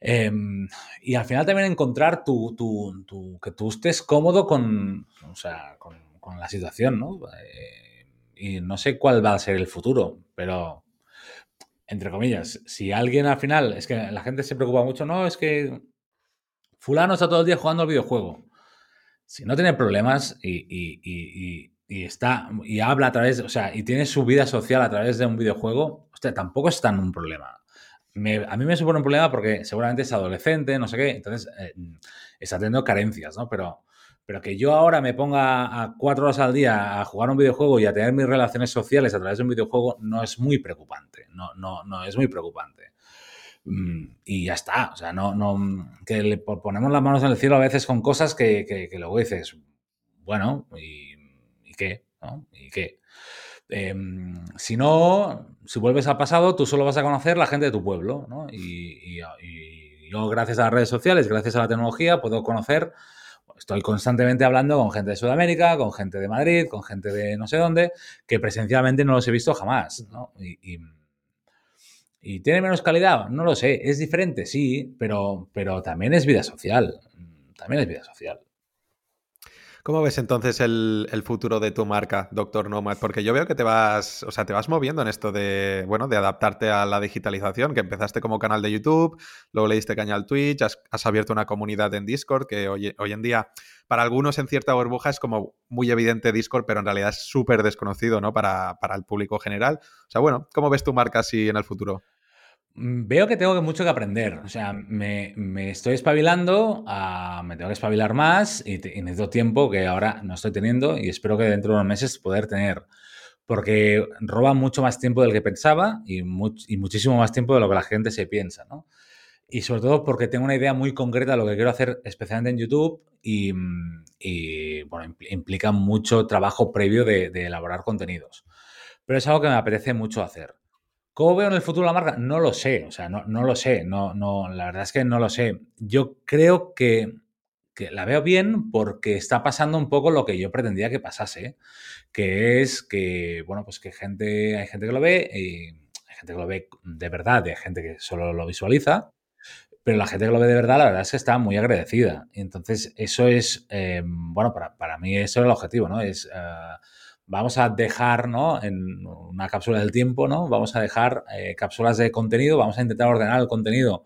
Em, y al final también encontrar tu, tu, que tú estés cómodo con, o sea, con, la situación, ¿no? Eh, y no sé cuál va a ser el futuro, pero entre comillas, si alguien al final, es que la gente se preocupa mucho, no, es que fulano está todo el día jugando al videojuego. Si no tiene problemas y, está y habla a través, o sea, y tiene su vida social a través de un videojuego, hostia, tampoco está en un problema. A mí me supone un problema porque seguramente es adolescente, no sé qué, entonces eh, está teniendo carencias, ¿no? Pero, pero que yo ahora me ponga a cuatro horas al día a jugar un videojuego y a tener mis relaciones sociales a través de un videojuego no es muy preocupante, no, no, no es muy preocupante. Mm, y ya está. O sea, no, no, que le ponemos las manos en el cielo a veces con cosas que, que, luego dices, bueno, ¿y, qué? ¿Y qué? Em, si no, si vuelves al pasado, tú solo vas a conocer la gente de tu pueblo, ¿no? Y, yo, gracias a las redes sociales, gracias a la tecnología, puedo conocer, estoy constantemente hablando con gente de Sudamérica, con gente de Madrid, con gente de no sé dónde, que presencialmente no los he visto jamás, ¿no? y ¿Y tiene menos calidad? No lo sé. ¿Es diferente? Sí, pero, pero también es vida social. También es vida social. ¿Cómo ves entonces el, futuro de tu marca, Doctor Nomad? Porque yo veo que te vas, o sea, te vas moviendo en esto de, bueno, de adaptarte a la digitalización, que empezaste como canal de YouTube, luego le diste caña al Twitch, has, abierto una comunidad en Discord, que hoy, hoy, en día, para algunos en cierta burbuja es como muy evidente Discord, pero en realidad es súper desconocido, ¿no? Para, para el público general. O sea, bueno, ¿cómo ves tu marca así en el futuro? Mm, veo que tengo mucho que aprender. O sea, me, estoy espabilando, ah, me tengo que espabilar más y, necesito tiempo que ahora no estoy teniendo y espero que dentro de unos meses poder tener. Porque roba mucho más tiempo del que pensaba y, muchísimo más tiempo de lo que la gente se piensa, ¿no? Y sobre todo porque tengo una idea muy concreta de lo que quiero hacer, especialmente en YouTube, y, bueno, implica mucho trabajo previo de, de elaborar contenidos. Pero es algo que me apetece mucho hacer. ¿Cómo veo en el futuro la marca? No lo sé, o sea, no, no lo sé, no, no, la verdad es que no lo sé. Yo creo que, la veo bien porque está pasando un poco lo que yo pretendía que pasase, que es que, bueno, pues que gente, hay gente que lo ve, y hay gente que lo ve de verdad, y hay gente que solo lo visualiza, pero la gente que lo ve de verdad, la verdad es que está muy agradecida. Y entonces, eso es, eh, bueno, para, mí eso es el objetivo, ¿no? Es... Eh, vamos a dejar, ¿no? En una cápsula del tiempo, ¿no? Vamos a dejar eh, cápsulas de contenido, vamos a intentar ordenar el contenido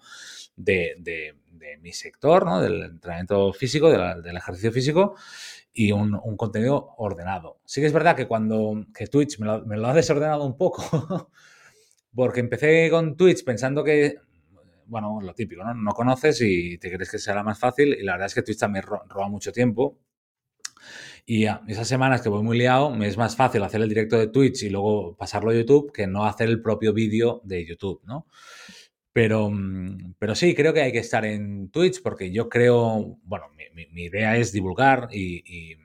de, mi sector, ¿no? Del entrenamiento físico, del ejercicio físico y un, contenido ordenado. Sí que es verdad que cuando que Twitch me lo, ha desordenado un poco, porque empecé con Twitch pensando que, bueno, lo típico, ¿no? No conoces y te crees que será más fácil y la verdad es que Twitch también roba mucho tiempo y esas semanas que voy muy liado, me es más fácil hacer el directo de Twitch y luego pasarlo a YouTube que no hacer el propio vídeo de YouTube, ¿no? Pero, mm, pero sí, creo que hay que estar en Twitch porque yo creo, bueno, mi, idea es divulgar y,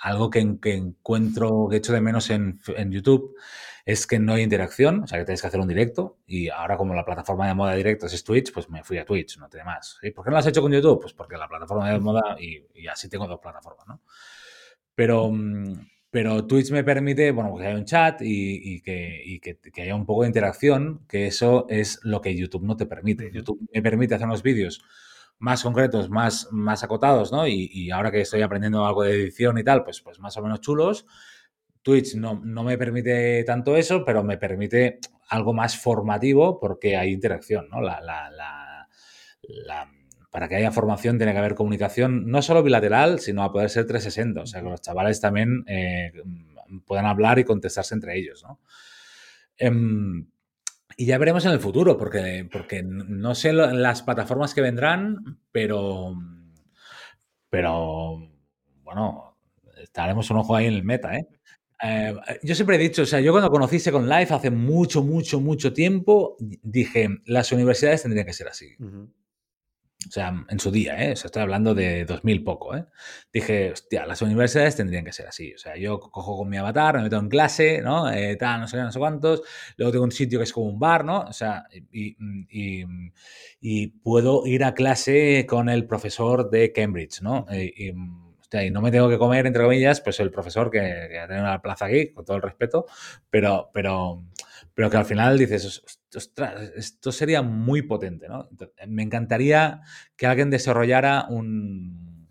algo que, encuentro, que echo de menos en, en YouTube es que no hay interacción, o sea que tienes que hacer un directo y ahora como la plataforma de moda directos es Twitch, pues me fui a Twitch, no tiene más. ¿Y por qué no lo has hecho con YouTube? Pues porque la plataforma de moda y, así tengo dos plataformas, ¿no? Pero, mm, pero Twitch me permite, bueno, que haya un chat y, que, que, haya un poco de interacción, que eso es lo que YouTube no te permite. YouTube me permite hacer unos vídeos más concretos, más, más acotados, ¿no? Y, ahora que estoy aprendiendo algo de edición y tal, pues, pues más o menos chulos, Twitch no, me permite tanto eso, pero me permite algo más formativo porque hay interacción, ¿no? para que haya formación tiene que haber comunicación no solo bilateral, sino a poder ser 360, o sea, que los chavales también eh, puedan hablar y contestarse entre ellos, ¿no? Em, y ya veremos en el futuro, porque, porque no sé las plataformas que vendrán, pero, pero bueno, estaremos un ojo ahí en el meta, ¿eh? Eh, yo siempre he dicho, o sea, yo cuando conocí Second Life hace mucho, mucho, mucho tiempo, dije, las universidades tendrían que ser así. O sea, en su día, ¿eh? O sea, estoy hablando de 2000 poco, ¿eh? Dije, hostia, las universidades tendrían que ser así. O sea, yo cojo con mi avatar, me meto en clase, ¿no? Eh, tal, no sé qué, no sé cuántos. Luego tengo un sitio que es como un bar, ¿no? O sea, y, y, puedo ir a clase con el profesor de Cambridge, ¿no? Y, y no me tengo que comer, entre comillas, pues el profesor que, que una plaza aquí, con todo el respeto, pero, pero, pero que al final dices, ostras, esto sería muy potente, ¿no? me encantaría que alguien desarrollara un...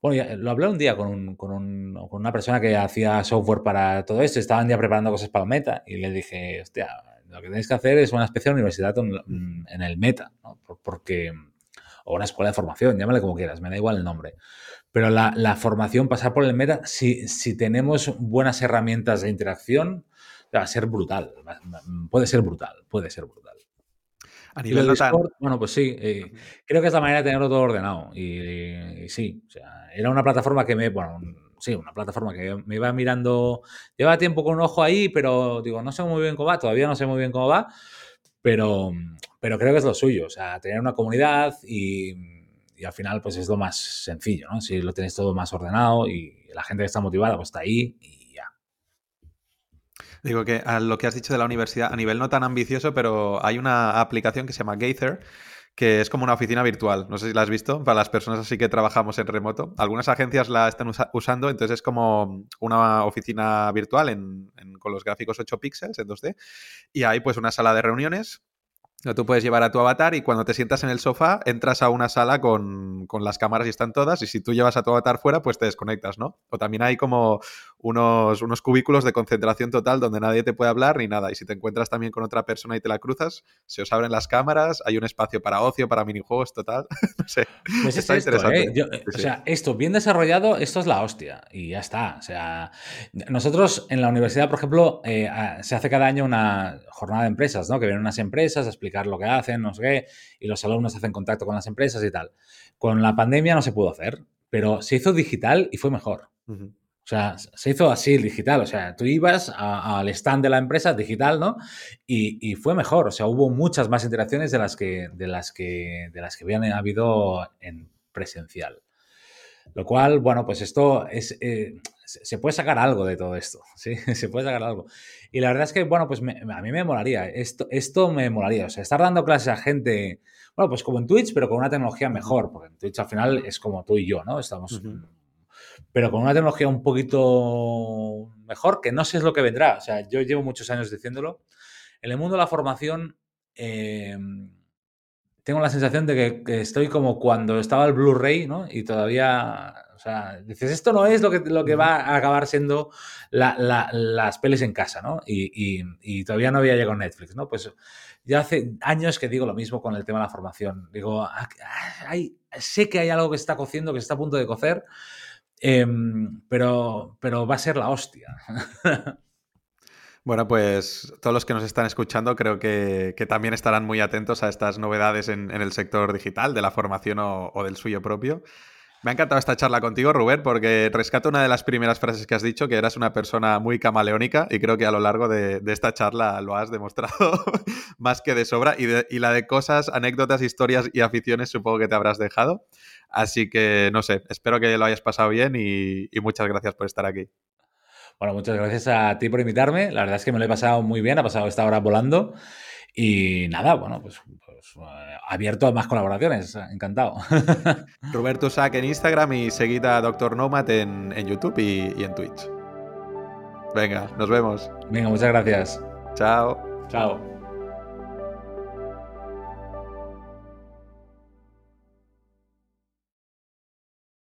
Bueno, lo hablé un día con, una persona que hacía software para todo esto, estaban ya preparando cosas para el meta y le dije, hostia, lo que tenéis que hacer es una especie de universidad en el meta, ¿no? Porque, o una escuela de formación, llámale como quieras, me da igual el nombre. Pero la, formación, pasar por el meta, si, si tenemos buenas herramientas de interacción, va a ser brutal. Puede ser brutal, puede ser brutal. A nivel Discord, bueno, pues sí, eh, creo que es la manera de tenerlo todo ordenado. Y, sí, o sea, era una plataforma que me, bueno, sí, una plataforma que me iba mirando, lleva tiempo con un ojo ahí, pero digo, no sé muy bien cómo va, todavía no sé muy bien cómo va, pero, pero creo que es lo suyo, o sea, tener una comunidad y, y al final pues es lo más sencillo, ¿no? Si lo tenéis todo más ordenado y la gente que está motivada pues está ahí y Digo que a lo que has dicho de la universidad, a nivel no tan ambicioso, pero hay una aplicación que se llama Gaither, que es como una oficina virtual. No sé si la has visto, para las personas así que trabajamos en remoto. Algunas agencias la están usando, entonces es como una oficina virtual con los gráficos 8 píxeles en 2D. Y hay pues una sala de reuniones Tú puedes llevar a tu avatar y cuando te sientas en el sofá entras a una sala con, las cámaras y están todas y si tú llevas a tu avatar fuera pues te desconectas, ¿no? O también hay como unos, unos cubículos de concentración total donde nadie te puede hablar ni nada y si te encuentras también con otra persona y te la cruzas, se os abren las cámaras, hay un espacio para ocio, para minijuegos total, no sé. Pues está interesante. ¿eh? O sea, esto bien desarrollado, esto es la hostia y ya está. O sea, nosotros en la universidad, por ejemplo, eh, se hace cada año una jornada de empresas, ¿no? Que vienen unas empresas a explicar lo que hacen, no sé qué, y los alumnos hacen contacto con las empresas y tal. Con la pandemia no se pudo hacer, pero se hizo digital y fue mejor. O sea, se hizo así digital. O sea, tú ibas al stand de la empresa digital, ¿no? Y, fue mejor. O sea, hubo muchas más interacciones de las que, de las que, de las que habían habido en presencial. Lo cual, bueno, pues esto es, eh, se puede sacar algo de todo esto, ¿sí? Se puede sacar algo. Y la verdad es que, bueno, pues a mí me molaría, esto, esto me molaría, o sea, estar dando clases a gente, bueno, pues como en Twitch, pero con una tecnología mejor, porque en Twitch al final es como tú y yo, ¿no? Estamos... Pero con una tecnología un poquito mejor, que no sé es lo que vendrá. O sea, yo llevo muchos años diciéndolo. En el mundo de la formación, em, tengo la sensación de que, estoy como cuando estaba el Blu-ray, ¿no? Y todavía, o sea, dices, esto no es lo que, lo que va a acabar siendo las pelis en casa, ¿no? Y, todavía no había llegado Netflix, ¿no? Pues ya hace años que digo lo mismo con el tema de la formación. Digo, ah, hay, sé que hay algo que está cociendo, que está a punto de cocer, em, pero, pero va a ser la hostia. Bueno, pues todos los que nos están escuchando creo que, también estarán muy atentos a estas novedades en, el sector digital, de la formación o, del suyo propio. Me ha encantado esta charla contigo, Rubén, porque rescato una de las primeras frases que has dicho, que eras una persona muy camaleónica y creo que a lo largo de, esta charla lo has demostrado más que de sobra y, la de cosas, anécdotas, historias y aficiones supongo que te habrás dejado. Así que, no sé, espero que lo hayas pasado bien y muchas gracias por estar aquí. Bueno, muchas gracias a ti por invitarme. La verdad es que me lo he pasado muy bien, ha pasado esta hora volando. Y nada, bueno, pues, pues eh, abierto a más colaboraciones, encantado. Roberto Sack en Instagram y seguid a Doctor Nomad en, YouTube y, y en Twitch. Venga, nos vemos. Venga, muchas gracias. Chao. Chao.